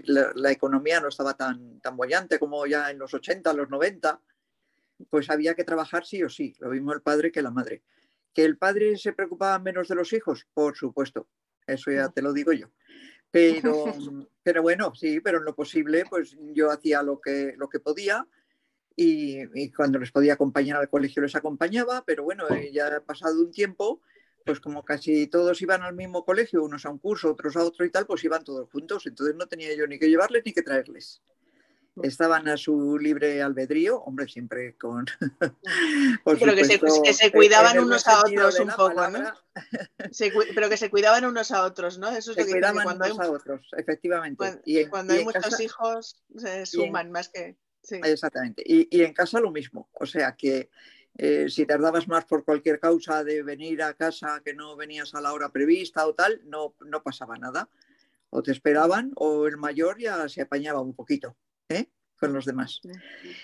la, economía no estaba tan, tan bollante como ya en los 80, los 90, pues había que trabajar sí o sí, lo mismo el padre que la madre. ¿Que el padre se preocupaba menos de los hijos? Por supuesto, eso ya te lo digo yo. Pero, [LAUGHS] pero bueno, sí, pero en lo posible, pues yo hacía lo que, lo que podía y, y cuando les podía acompañar al colegio les acompañaba, pero bueno, ya ha pasado un tiempo pues como casi todos iban al mismo colegio, unos a un curso, otros a otro y tal, pues iban todos juntos. Entonces no tenía yo ni que llevarles ni que traerles. estaban a su libre albedrío, hombre, siempre con... [LAUGHS] pero que, se, cuidaban unos a otros un poco, ¿no? pero que se cuidaban unos a otros, ¿no? Eso es lo que cuidaban cuando unos hay, a otros, efectivamente. Cuando, y cuando hay muchos hijos, se suman más que... Exactamente. Y, en casa lo mismo. O sea que eh, si tardabas más por cualquier causa de venir a casa que no venías a la hora prevista o tal, no, no pasaba nada. O te esperaban o el mayor ya se apañaba un poquito. ¿eh? con los demás.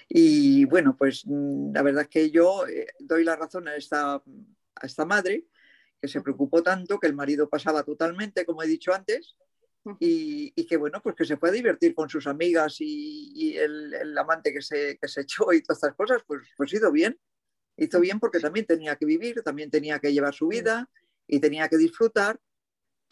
Y bueno, pues mm, la verdad es que yo eh, doy la razón a esta, a esta madre que se preocupó tanto que el marido pasaba totalmente, como he dicho antes, y, que bueno, pues que se puede divertir con sus amigas y, el, amante que se, que se echó y todas estas cosas, pues, pues hizo bien. Hizo bien porque también tenía que vivir, también tenía que llevar su vida y tenía que disfrutar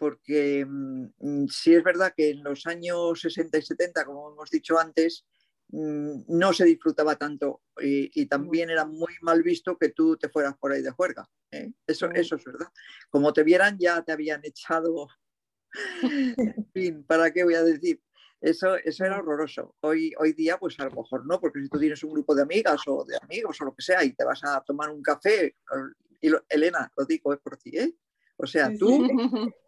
porque mm, sí es verdad que en los años 60 y 70, como hemos dicho antes, mm, no se disfrutaba tanto y, también era muy mal visto que tú te fueras por ahí de juerga. ¿eh? Eso, eso es verdad. Como te vieran ya te habían echado, [LAUGHS] en fin, ¿para qué voy a decir? Eso, eso era horroroso. Hoy, hoy día, pues a lo mejor no, porque si tú tienes un grupo de amigas o de amigos o lo que sea y te vas a tomar un café, y Elena, lo digo, es por ti, ¿eh? O sea, tú [LAUGHS]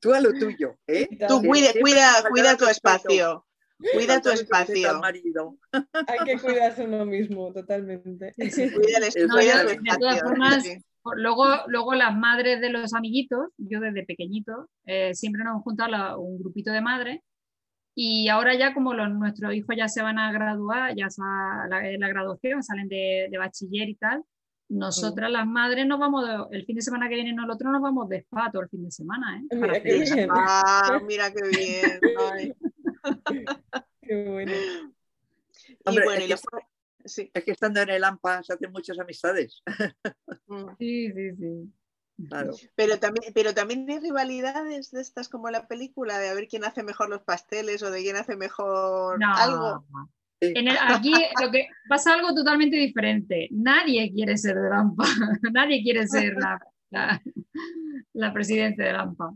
Tú a lo tuyo, ¿eh? Tú cuida, cuida, cuida tu espacio. Cuida tu espacio. Hay que [LAUGHS] cuidarse uno mismo, totalmente. Cuida el espacio. de todas formas, luego, luego las madres de los amiguitos, yo desde pequeñito, eh, siempre nos hemos juntado un grupito de madres y ahora ya como los, nuestros hijos ya se van a graduar, ya la, la graduación, salen de, de bachiller y tal, nosotras las madres nos vamos, el fin de semana que viene, no el otro nos vamos de spa todo el fin de semana, ¿eh? Mira qué bien. Ah, mira qué bien. [LAUGHS] qué bueno. Hombre, es, que, es, que, estando en el AMPA se hacen muchas amistades. Mm. Sí, sí, sí. Claro. Pero también, pero también hay rivalidades de estas como la película, de a ver quién hace mejor los pasteles o de quién hace mejor algo. En aquí lo que pasa algo totalmente diferente. Nadie quiere ser de Lampa, [LAUGHS] nadie quiere ser la, la, presidenta de Lampa.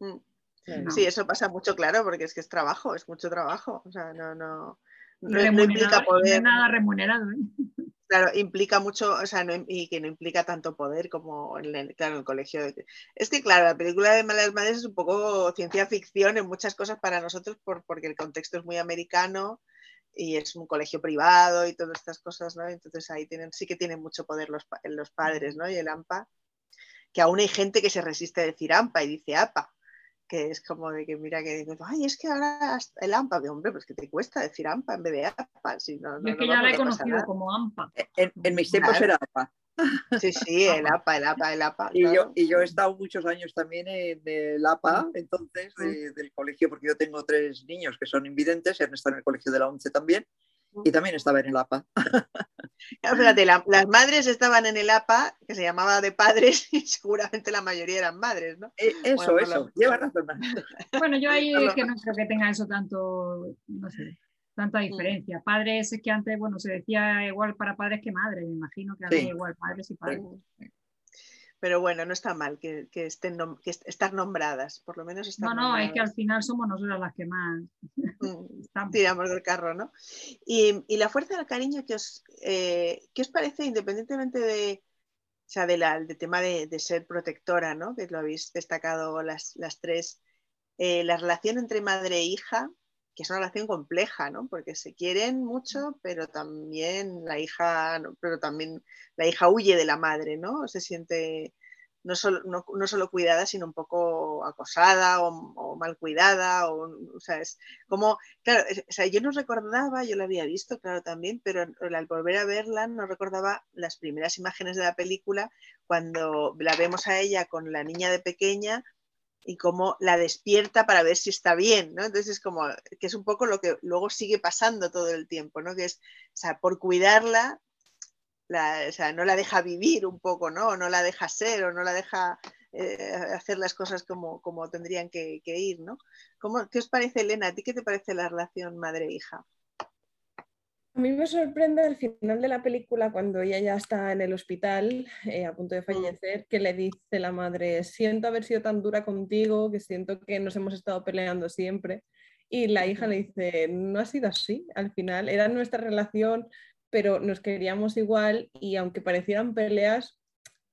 Mm. Sí, eso pasa mucho, claro, porque es que es trabajo, es mucho trabajo. O sea, no, no, no, implica poder. No nada remunerado. ¿eh? Claro, implica mucho, o sea, y que no implica tanto poder como en el, claro, el colegio. Es que, claro, la película de Malas Madres es un poco ciencia ficción en muchas cosas para nosotros por, porque el contexto es muy americano y es un colegio privado y todas estas cosas, ¿no? Entonces ahí tienen, sí que tienen mucho poder los, los padres, ¿no? Y el AMPA, que aún hay gente que se resiste a decir AMPA y dice APA, que es como de que mira que ay, es que ahora el AMPA, de hombre, pues que te cuesta decir AMPA en vez de APA. Si no, es que ya la he conocido como AMPA. En, mis tiempos era APA. [LAUGHS] Sí, sí, el APA, el APA, el APA. Y, yo, y yo he estado muchos años también en el APA, entonces, del colegio, porque yo tengo tres niños que son invidentes y han estado en el colegio de la ONCE también, y también estaba en el APA. [LAUGHS] Fíjate, las madres estaban en el APA, que se llamaba de padres, [LAUGHS] y seguramente la mayoría eran madres, ¿no? Eh, eso, eso, lleva razón. Bueno, yo ahí [LAUGHS] es que no creo que tenga eso tanto, no sé tanta mm. diferencia. Padres es que antes, bueno, se decía igual para padres que madres, me imagino que había igual padres y padres. Pero bueno, no está mal que, estén que estar nombradas, por lo menos están No, no, es que al final somos nosotras las que más mm, [LAUGHS] tiramos del carro, ¿no? Y, la fuerza del cariño que os, eh, ¿qué os parece, independientemente de, o sea, de del tema de, ser protectora, ¿no? Que lo habéis destacado las, las tres, eh, la relación entre madre e hija, que es una relación compleja, ¿no? Porque se quieren mucho, pero también la hija, pero también la hija huye de la madre, ¿no? Se siente no solo, no, solo cuidada, sino un poco acosada o, mal cuidada, o, o, sea, es como, claro, o sea, yo no recordaba, yo la había visto, claro, también, pero al volver a verla no recordaba las primeras imágenes de la película cuando la vemos a ella con la niña de pequeña y cómo la despierta para ver si está bien, ¿no? Entonces es como, que es un poco lo que luego sigue pasando todo el tiempo, ¿no? Que es, o sea, por cuidarla, o sea, no la deja vivir un poco, ¿no? No la deja ser, o no la deja eh, hacer las cosas como, como tendrían que, que ir, ¿no? ¿Cómo, ¿Qué os parece, Elena? ¿A ti qué te parece la relación madre-hija? A mí me sorprende al final de la película, cuando ella ya está en el hospital eh, a punto de mm. fallecer, que le dice la madre, siento haber sido tan dura contigo, que siento que nos hemos estado peleando siempre. Y la hija le dice, no ha sido así, al final era nuestra relación, pero nos queríamos igual y aunque parecieran peleas,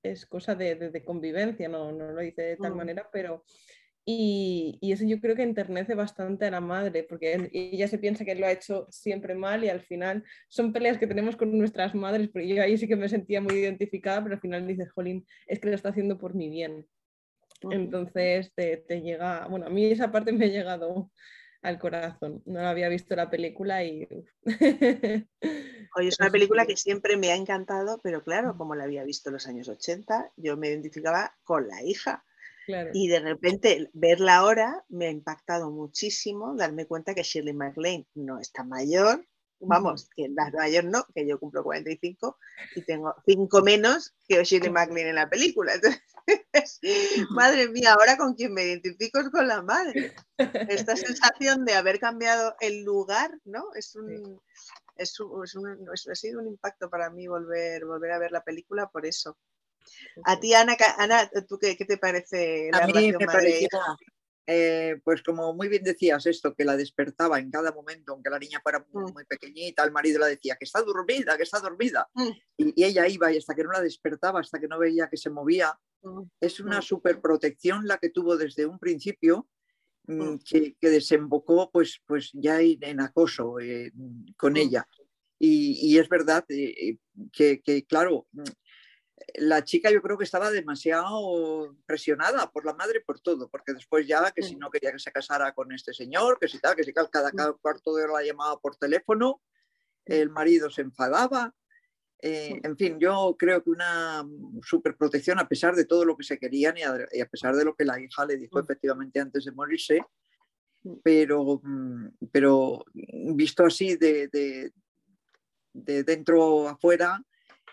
es cosa de, convivencia, no, no, lo dice de tal mm. manera, pero... Y, y, eso yo creo que enternece bastante a la madre, porque ella se piensa que lo ha hecho siempre mal y al final son peleas que tenemos con nuestras madres, porque yo ahí sí que me sentía muy identificada, pero al final dice, Jolín, es que lo está haciendo por mi bien. Entonces te, te, llega, bueno, a mí esa parte me ha llegado al corazón. No había visto la película y... [LAUGHS] Oye, es una película que siempre me ha encantado, pero claro, como la había visto en los años 80, yo me identificaba con la hija. Y de repente verla ahora me ha impactado muchísimo, darme cuenta que Shirley MacLaine no está mayor, vamos, que la mayor no, que yo cumplo 45 y tengo 5 menos que Shirley MacLaine en la película. Entonces, [LAUGHS] [LAUGHS] madre mía, ahora con quien me identifico es con la madre. Esta [LAUGHS] sensación de haber cambiado el lugar, ¿no? Es un, es un, es un ha sido un impacto para mí volver, volver a ver la película por eso. A ti, Ana, Ana ¿tú qué, qué te parece la a mí me parecía, eh, pues como muy bien decías esto, que la despertaba en cada momento, aunque la niña fuera muy, mm. pequeñita, el marido la decía que está dormida, que está dormida. Mm. Y, ella iba y hasta que no la despertaba, hasta que no veía que se movía, mm. es una superprotección la que tuvo desde un principio. Que, desembocó pues, pues ya en acoso eh, con ella. Y, es verdad eh, que, que, claro, la chica yo creo que estaba demasiado presionada por la madre por todo, porque después ya que si no quería que se casara con este señor, que si tal, que si tal, cada, cuarto de hora la llamaba por teléfono, el marido se enfadaba. Eh, en fin, yo creo que una superprotección a pesar de todo lo que se querían y a, pesar de lo que la hija le dijo efectivamente antes de morirse, pero, mm, pero visto así de, de, de dentro afuera,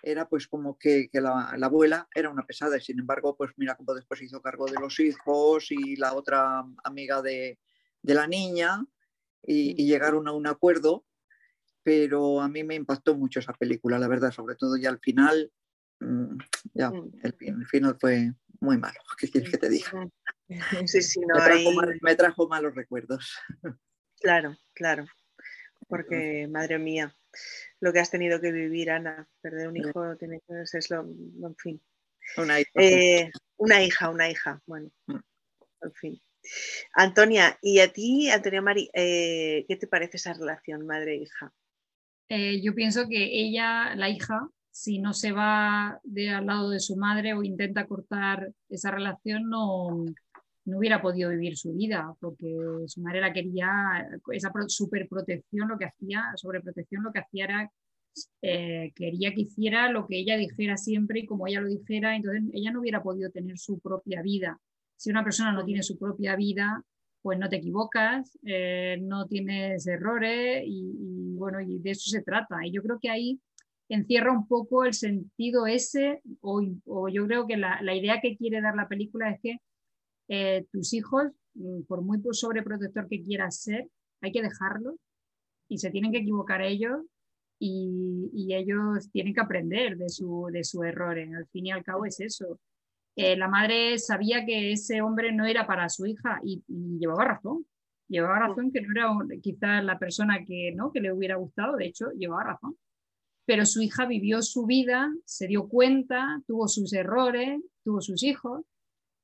era pues como que, la, abuela era una pesada y sin embargo pues mira cómo después hizo cargo de los hijos y la otra amiga de, la niña y, llegaron a un acuerdo, pero a mí me impactó mucho esa película, la verdad, sobre todo ya al final, mm, ya mm. el, final fue muy malo, [LAUGHS] ¿qué quieres que te diga? [LAUGHS] Sí, sí, no, me trajo malos recuerdos. [LAUGHS] Claro, claro, porque madre mía, lo que has tenido que vivir, Ana. Perder un hijo tiene que ser, lo, en fin. Una hija. Eh, una hija, una hija. Bueno, mm. en fin. Antonia, ¿y a ti, Antonia Mari, eh, qué te parece esa relación madre-hija? Eh, yo pienso que ella, la hija, si no se va de al lado de su madre o intenta cortar esa relación, no, no hubiera podido vivir su vida, porque su madre la quería, esa superprotección lo que hacía, sobreprotección lo que hacía era, eh, quería que hiciera lo que ella dijera siempre y como ella lo dijera, entonces ella no hubiera podido tener su propia vida. Si una persona no tiene su propia vida, pues no te equivocas, eh, no tienes errores y, bueno, y de eso se trata. Y yo creo que ahí encierra un poco el sentido ese, o, yo creo que la, la idea que quiere dar la película es que eh, tus hijos, mm, por muy sobreprotector que quieras ser, hay que dejarlos y se tienen que equivocar ellos y, ellos tienen que aprender de, su, de sus errores. Al fin y al cabo es eso. Eh, la madre sabía que ese hombre no era para su hija y, llevaba razón. Llevaba razón que no era quizás la persona que, ¿no? que le hubiera gustado, de hecho, llevaba razón. Pero su hija vivió su vida, se dio cuenta, tuvo sus errores, tuvo sus hijos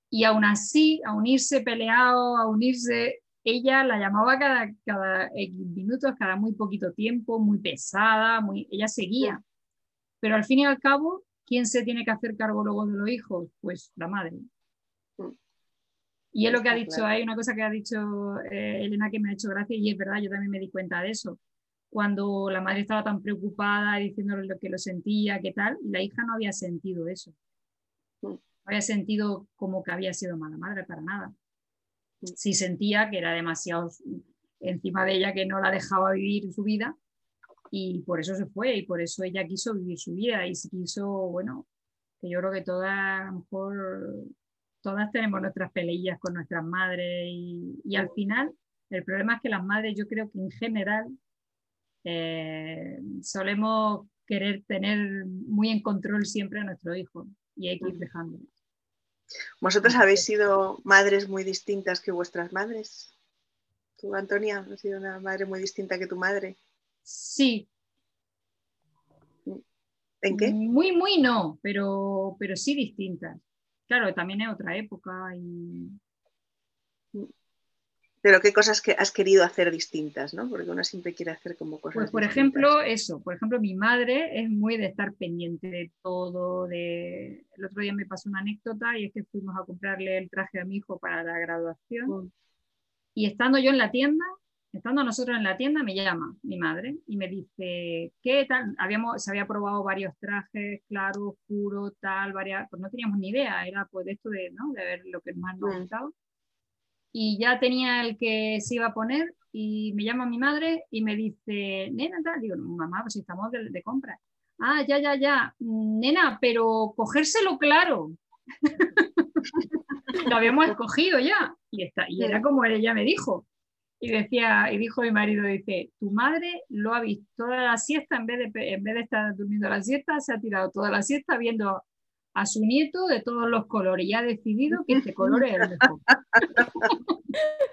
y aún así, a unirse peleado, a unirse, ella la llamaba cada, cada minutos, cada muy poquito tiempo, muy pesada, muy, ella seguía. Pero al fin y al cabo, ¿quién se tiene que hacer cargo luego de los hijos? Pues la madre. Y es lo que ha dicho, hay una cosa que ha dicho eh, Elena que me ha hecho gracia y es verdad, yo también me di cuenta de eso. Cuando la madre estaba tan preocupada diciéndole lo que lo sentía, qué tal, la hija no había sentido eso había sentido como que había sido mala madre para nada. Sí sentía que era demasiado encima de ella, que no la dejaba vivir su vida y por eso se fue y por eso ella quiso vivir su vida y se quiso, bueno, que yo creo que todas, a lo mejor, todas tenemos nuestras peleillas con nuestras madres y, al final el problema es que las madres yo creo que en general eh, solemos querer tener muy en control siempre a nuestro hijo y hay que ir dejándolo. ¿Vosotras habéis sido madres muy distintas que vuestras madres? ¿Tú, Antonia, has sido una madre muy distinta que tu madre? Sí. ¿En qué? Muy, muy no, pero, pero sí distintas. Claro, también es otra época y pero qué cosas que has querido hacer distintas, ¿no? Porque uno siempre quiere hacer como cosas. Pues por ejemplo, eso, por ejemplo, mi madre es muy de estar pendiente de todo, de... El otro día me pasó una anécdota y es que fuimos a comprarle el traje a mi hijo para la graduación mm. y estando yo en la tienda, estando nosotros en la tienda, me llama mi madre y me dice, ¿qué tal? Habíamos, se había probado varios trajes, claro, oscuro, tal, varias, pues no teníamos ni idea, era pues de esto de, ¿no? de ver lo que más nos mm. gustaba y ya tenía el que se iba a poner y me llama mi madre y me dice, nena, tal, digo, mamá, pues estamos de, compra. Ah, ya, ya, ya, nena, pero cogérselo claro. [LAUGHS] lo habíamos escogido ya y, está, y era como ella me dijo. Y decía, y dijo mi marido, dice, tu madre lo ha visto toda la siesta, en vez de, en vez de estar durmiendo la siesta, se ha tirado toda la siesta viendo a su nieto de todos los colores y ha decidido que este color es el [LAUGHS] mejor.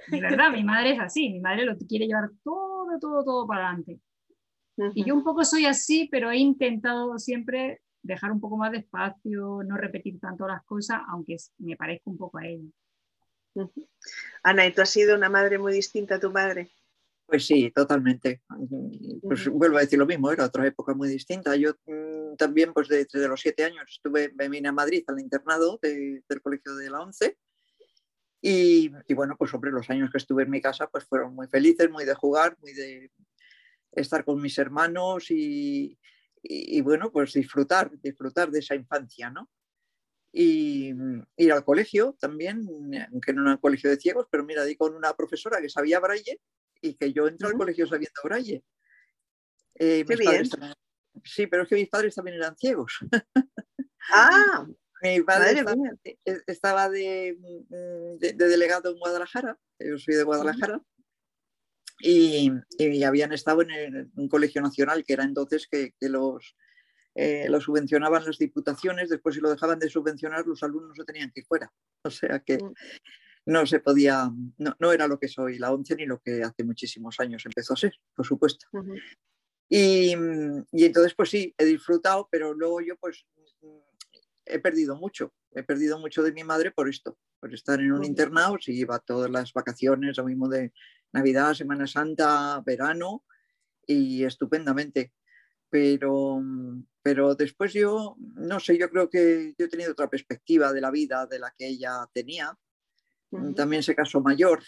de verdad, mi madre es así, mi madre lo quiere llevar todo, todo, todo para adelante. Y yo un poco soy así, pero he intentado siempre dejar un poco más de espacio, no repetir tanto las cosas, aunque me parezca un poco a ella. Ana, ¿y tú has sido una madre muy distinta a tu madre? Pues sí, totalmente. Pues vuelvo a decir lo mismo, era otra época muy distinta. Yo mm, también, pues desde los siete años, estuve, me vine a Madrid al internado del colegio de la ONCE. Y, bueno, pues sobre los años que estuve en mi casa, pues fueron muy felices, muy de jugar, muy de estar con mis hermanos y, y, bueno, pues disfrutar, disfrutar de esa infancia, ¿no? Y ir al colegio también, aunque no era un colegio de ciegos, pero mira, di con una profesora que sabía braille y que yo entré al colegio sabiendo braille. Eh, bien. Sí, pero es que mis padres también eran ciegos. Ah, [LAUGHS] mi padre estaba, de, delegado en Guadalajara, yo soy de Guadalajara, y, habían estado en, un colegio nacional que era entonces que, los, eh, lo subvencionaban las diputaciones, después si lo dejaban de subvencionar los alumnos se tenían que ir fuera. O sea que mm no se podía, no, era lo que soy la ONCE ni lo que hace muchísimos años empezó a ser, por supuesto. Y, entonces, pues sí, he disfrutado, pero luego yo pues he perdido mucho, he perdido mucho de mi madre por esto, por estar en un internado, si iba todas las vacaciones, lo mismo de Navidad, Semana Santa, verano, y estupendamente. Pero, pero después yo, no sé, yo creo que yo he tenido otra perspectiva de la vida de la que ella tenía Mm, también se casó mayor,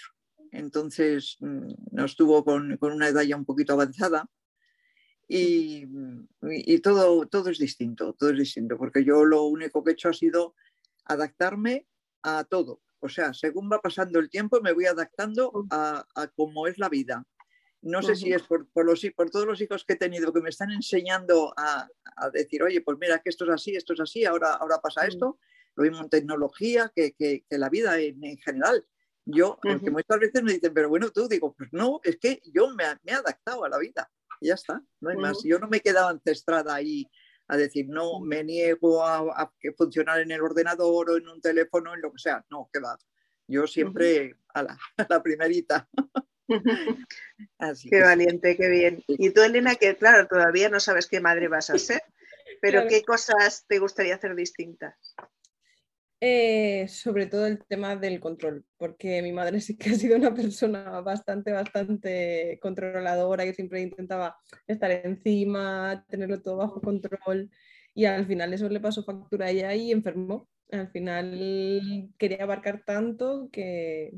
entonces mm, no estuvo con, una edad ya un poquito avanzada. Y, todo, todo es distinto, todo es distinto, porque yo lo único que he hecho ha sido adaptarme a todo. O sea, según va pasando el tiempo, me voy adaptando a, cómo es la vida. No sé si es por, por, los, por todos los hijos que he tenido que me están enseñando a, decir, oye, pues mira, que esto es así, esto es así, ahora, ahora pasa esto, lo mismo en tecnología que, que, la vida en, general. Yo, que muchas veces me dicen, pero bueno, tú digo, pues no, es que yo me, me he adaptado a la vida, y ya está, no hay más. Yo no me he quedado ancestrada ahí a decir, no, me niego a, funcionar en el ordenador o en un teléfono, en lo que sea, no, que va. Yo siempre a, la, [LAUGHS] a la primerita. [LAUGHS] qué valiente, qué bien. Y tú, Elena, que claro, todavía no sabes qué madre vas a [LAUGHS] ser, pero ¿qué cosas te gustaría hacer distintas? Eh, sobre todo el tema del control, porque mi madre [LAUGHS] sí que ha sido una persona bastante, bastante controladora, que siempre intentaba estar encima, tenerlo todo bajo control y al final eso le pasó factura a ella y enfermó. Al final quería abarcar tanto que,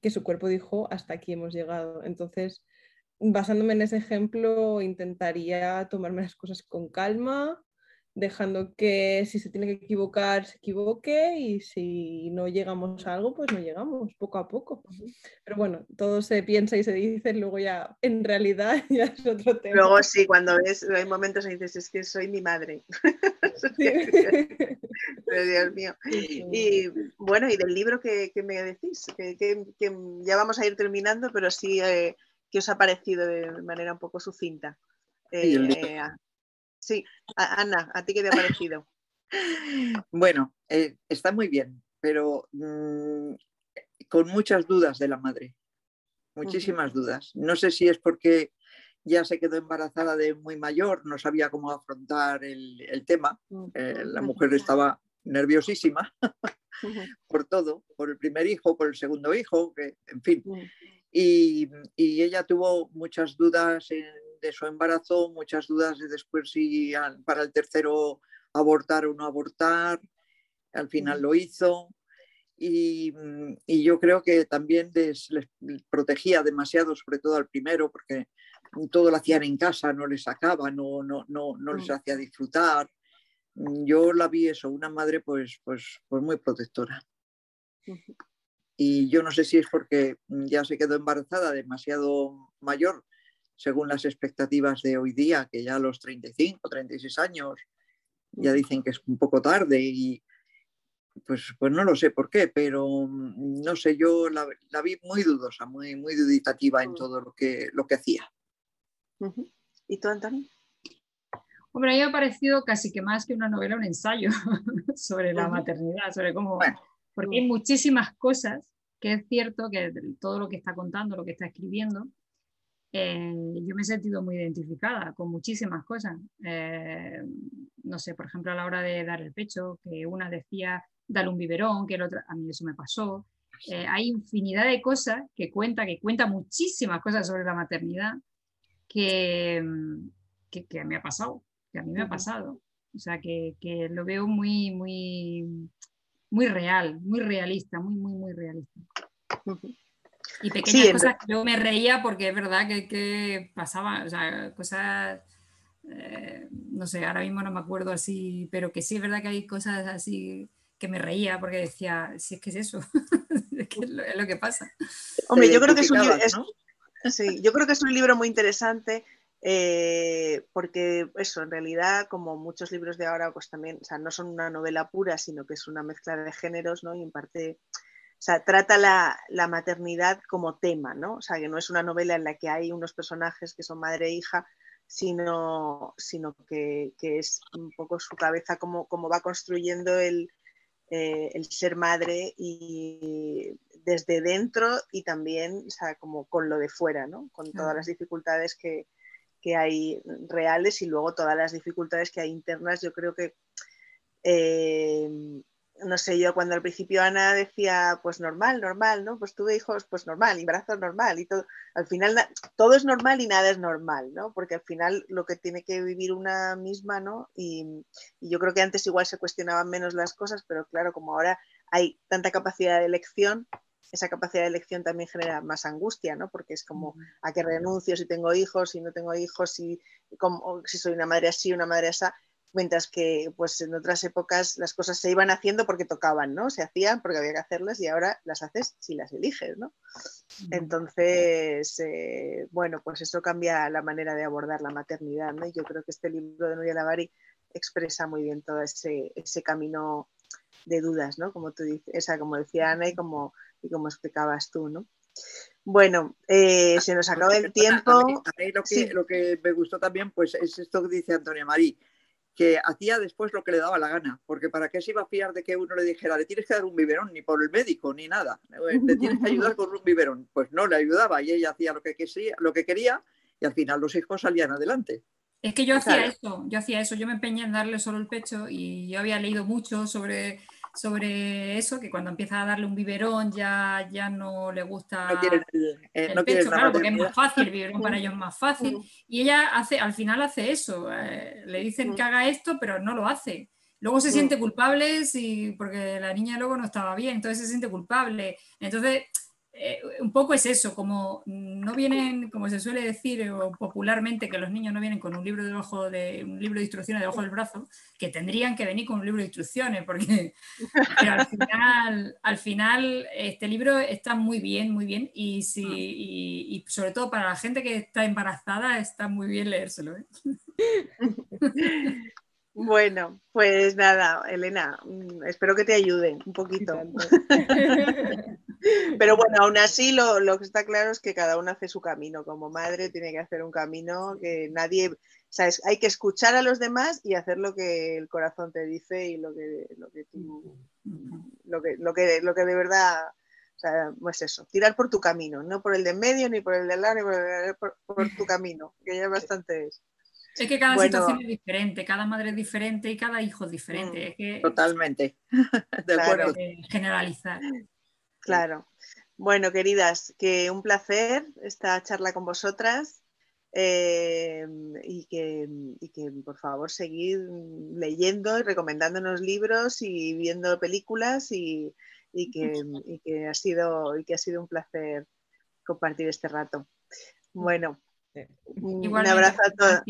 que su cuerpo dijo, hasta aquí hemos llegado. Entonces, basándome en ese ejemplo, intentaría tomarme las cosas con calma, dejando que si se tiene que equivocar, se equivoque y si no llegamos a algo, pues no llegamos poco a poco. Pero bueno, todo se piensa y se dice, luego ya en realidad [LAUGHS] ya es otro tema. Luego sí, cuando ves, hay momentos en que dices, es que soy mi madre. [LAUGHS] [LAUGHS] Dios mío. Y bueno, y del libro que, me decís, que, ya vamos a ir terminando, pero sí eh, que os ha parecido de manera un poco sucinta. Eh, Sí, Ana, ¿a ti qué te ha parecido? [LAUGHS] bueno, eh, está muy bien, pero mm, con muchas dudas de la madre. muchísimas dudas. No sé si es porque ya se quedó embarazada de muy mayor, no sabía cómo afrontar el, tema. Eh, la mujer estaba nerviosísima [LAUGHS] por todo, por el primer hijo, por el segundo hijo, que, en fin. Y, ella tuvo muchas dudas de su embarazo, muchas dudas de después si para el tercero abortar o no abortar. Al final lo hizo. Y, yo creo que también les, protegía demasiado, sobre todo al primero, porque todo lo hacían en casa, no les sacaba, no, no, no, no les mm. hacía disfrutar. Yo la vi eso, una madre pues, pues, pues muy protectora. Y yo no sé si es porque ya se quedó embarazada demasiado mayor, según las expectativas de hoy día, que ya a los 35, 36 años ya dicen que es un poco tarde y pues, pues no lo sé por qué, pero no sé, yo la, vi muy dudosa, muy, muy duditativa en mm. todo lo que, lo que hacía. ¿Y tú, Antonio? Hombre, a mí me ha parecido casi que más que una novela, un ensayo [LAUGHS] sobre la maternidad, sobre cómo... Porque hay muchísimas cosas que es cierto que todo lo que está contando, lo que está escribiendo, eh, yo me he sentido muy identificada con muchísimas cosas. Eh, no sé, por ejemplo, a la hora de dar el pecho, que una decía, dale un biberón, que el otro, a mí eso me pasó. Eh, hay infinidad de cosas que cuenta, que cuenta muchísimas cosas sobre la maternidad que, que, que me ha pasado, que a mí me ha pasado. O sea, que, que, lo veo muy, muy, muy real, muy realista, muy, muy, muy realista. Y pequeñas cosas que yo me reía porque es verdad que, que pasaba, o sea, cosas, eh, no sé, ahora mismo no me acuerdo así, pero que sí es verdad que hay cosas así que me reía porque decía, si es que es eso, [LAUGHS] es, que es, lo, que pasa. Hombre, yo creo que es un, [LAUGHS] sí, yo creo que es un libro muy interesante eh, porque eso, en realidad, como muchos libros de ahora, pues también, o sea, no son una novela pura, sino que es una mezcla de géneros, ¿no? Y en parte, o sea, trata la, maternidad como tema, ¿no? O sea, que no es una novela en la que hay unos personajes que son madre e hija, sino, sino que, es un poco su cabeza como, como va construyendo el, eh, el ser madre y desde dentro y también, o sea, como con lo de fuera, ¿no? Con todas las dificultades que, que hay reales y luego todas las dificultades que hay internas. Yo creo que, eh, no sé, yo cuando al principio Ana decía, pues normal, normal, ¿no? Pues tuve hijos, pues normal, embarazo normal y todo. Al final todo es normal y nada es normal, ¿no? Porque al final lo que tiene que vivir una misma, ¿no? Y, y yo creo que antes igual se cuestionaban menos las cosas, pero claro, como ahora hay tanta capacidad de elección, esa capacidad de elección también genera más angustia, ¿no? Porque es como a qué renuncio si tengo hijos, si no tengo hijos, si, como, si soy una madre así, una madre así, mientras que pues en otras épocas las cosas se iban haciendo porque tocaban, ¿no? Se hacían porque había que hacerlas y ahora las haces si las eliges, ¿no? Entonces, eh, bueno, pues eso cambia la manera de abordar la maternidad, ¿no? Y yo creo que este libro de Nuria Lavari expresa muy bien todo ese, ese camino de dudas, ¿no? Como tú dices, esa, como decía Ana y como y como explicabas tú, ¿no? Bueno, eh, se nos acaba el tiempo. lo, que, lo, que, me gustó también pues, es esto que dice Antonia Marí, que hacía después lo que le daba la gana, porque ¿para qué se iba a fiar de que uno le dijera, le tienes que dar un biberón, ni por el médico, ni nada, le tienes que ayudar con un biberón? Pues no, le ayudaba y ella hacía lo que, quería, lo que quería y al final los hijos salían adelante. Es que yo hacía eso, yo hacía eso, yo me empeñé en darle solo el pecho y yo había leído mucho sobre sobre eso, que cuando empieza a darle un biberón ya, ya no le gusta el, eh, pecho, claro, porque es más fácil, el biberón para ellos es más fácil. Y ella hace, al final hace eso, eh, le dicen que haga esto, pero no lo hace. Luego se siente culpable si, porque la niña luego no estaba bien, entonces se siente culpable. Entonces, eh, un poco es eso, como no vienen, como se suele decir popularmente, que los niños no vienen con un libro debajo de un libro de instrucciones debajo del brazo, que tendrían que venir con un libro de instrucciones, porque [LAUGHS] al final, al final este libro está muy bien, muy bien, y, si, y, sobre todo para la gente que está embarazada está muy bien leérselo. ¿eh? [LAUGHS] Bueno, pues nada, Elena, mm, espero que te ayude un poquito. [LAUGHS] Pero bueno, aún así lo, que está claro es que cada uno hace su camino. Como madre tiene que hacer un camino que nadie, sabes, hay que escuchar a los demás y hacer lo que el corazón te dice y lo que, lo que lo que, lo que, lo que de verdad O sea, pues eso, tirar por tu camino, no por el de medio, ni por el de lado, ni por, tu camino, que ya bastante es. Es que cada situación es diferente, cada madre es diferente y cada hijo es diferente. Mm, totalmente. [LAUGHS] De acuerdo. Generalizar. Claro. Bueno, queridas, que un placer esta charla con vosotras. Eh, y, que, por favor seguid leyendo y recomendándonos libros y viendo películas y, que, ha sido, y que ha sido un placer compartir este rato. Bueno, un abrazo a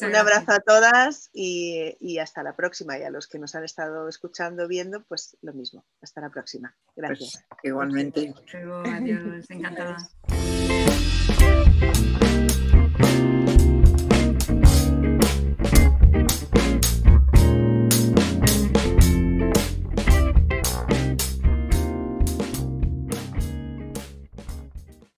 Un abrazo a todas y, hasta la próxima. Y a los que nos han estado escuchando, viendo, pues lo mismo. Hasta la próxima. Gracias. Pues, igualmente. Adiós, [LAUGHS] encantada.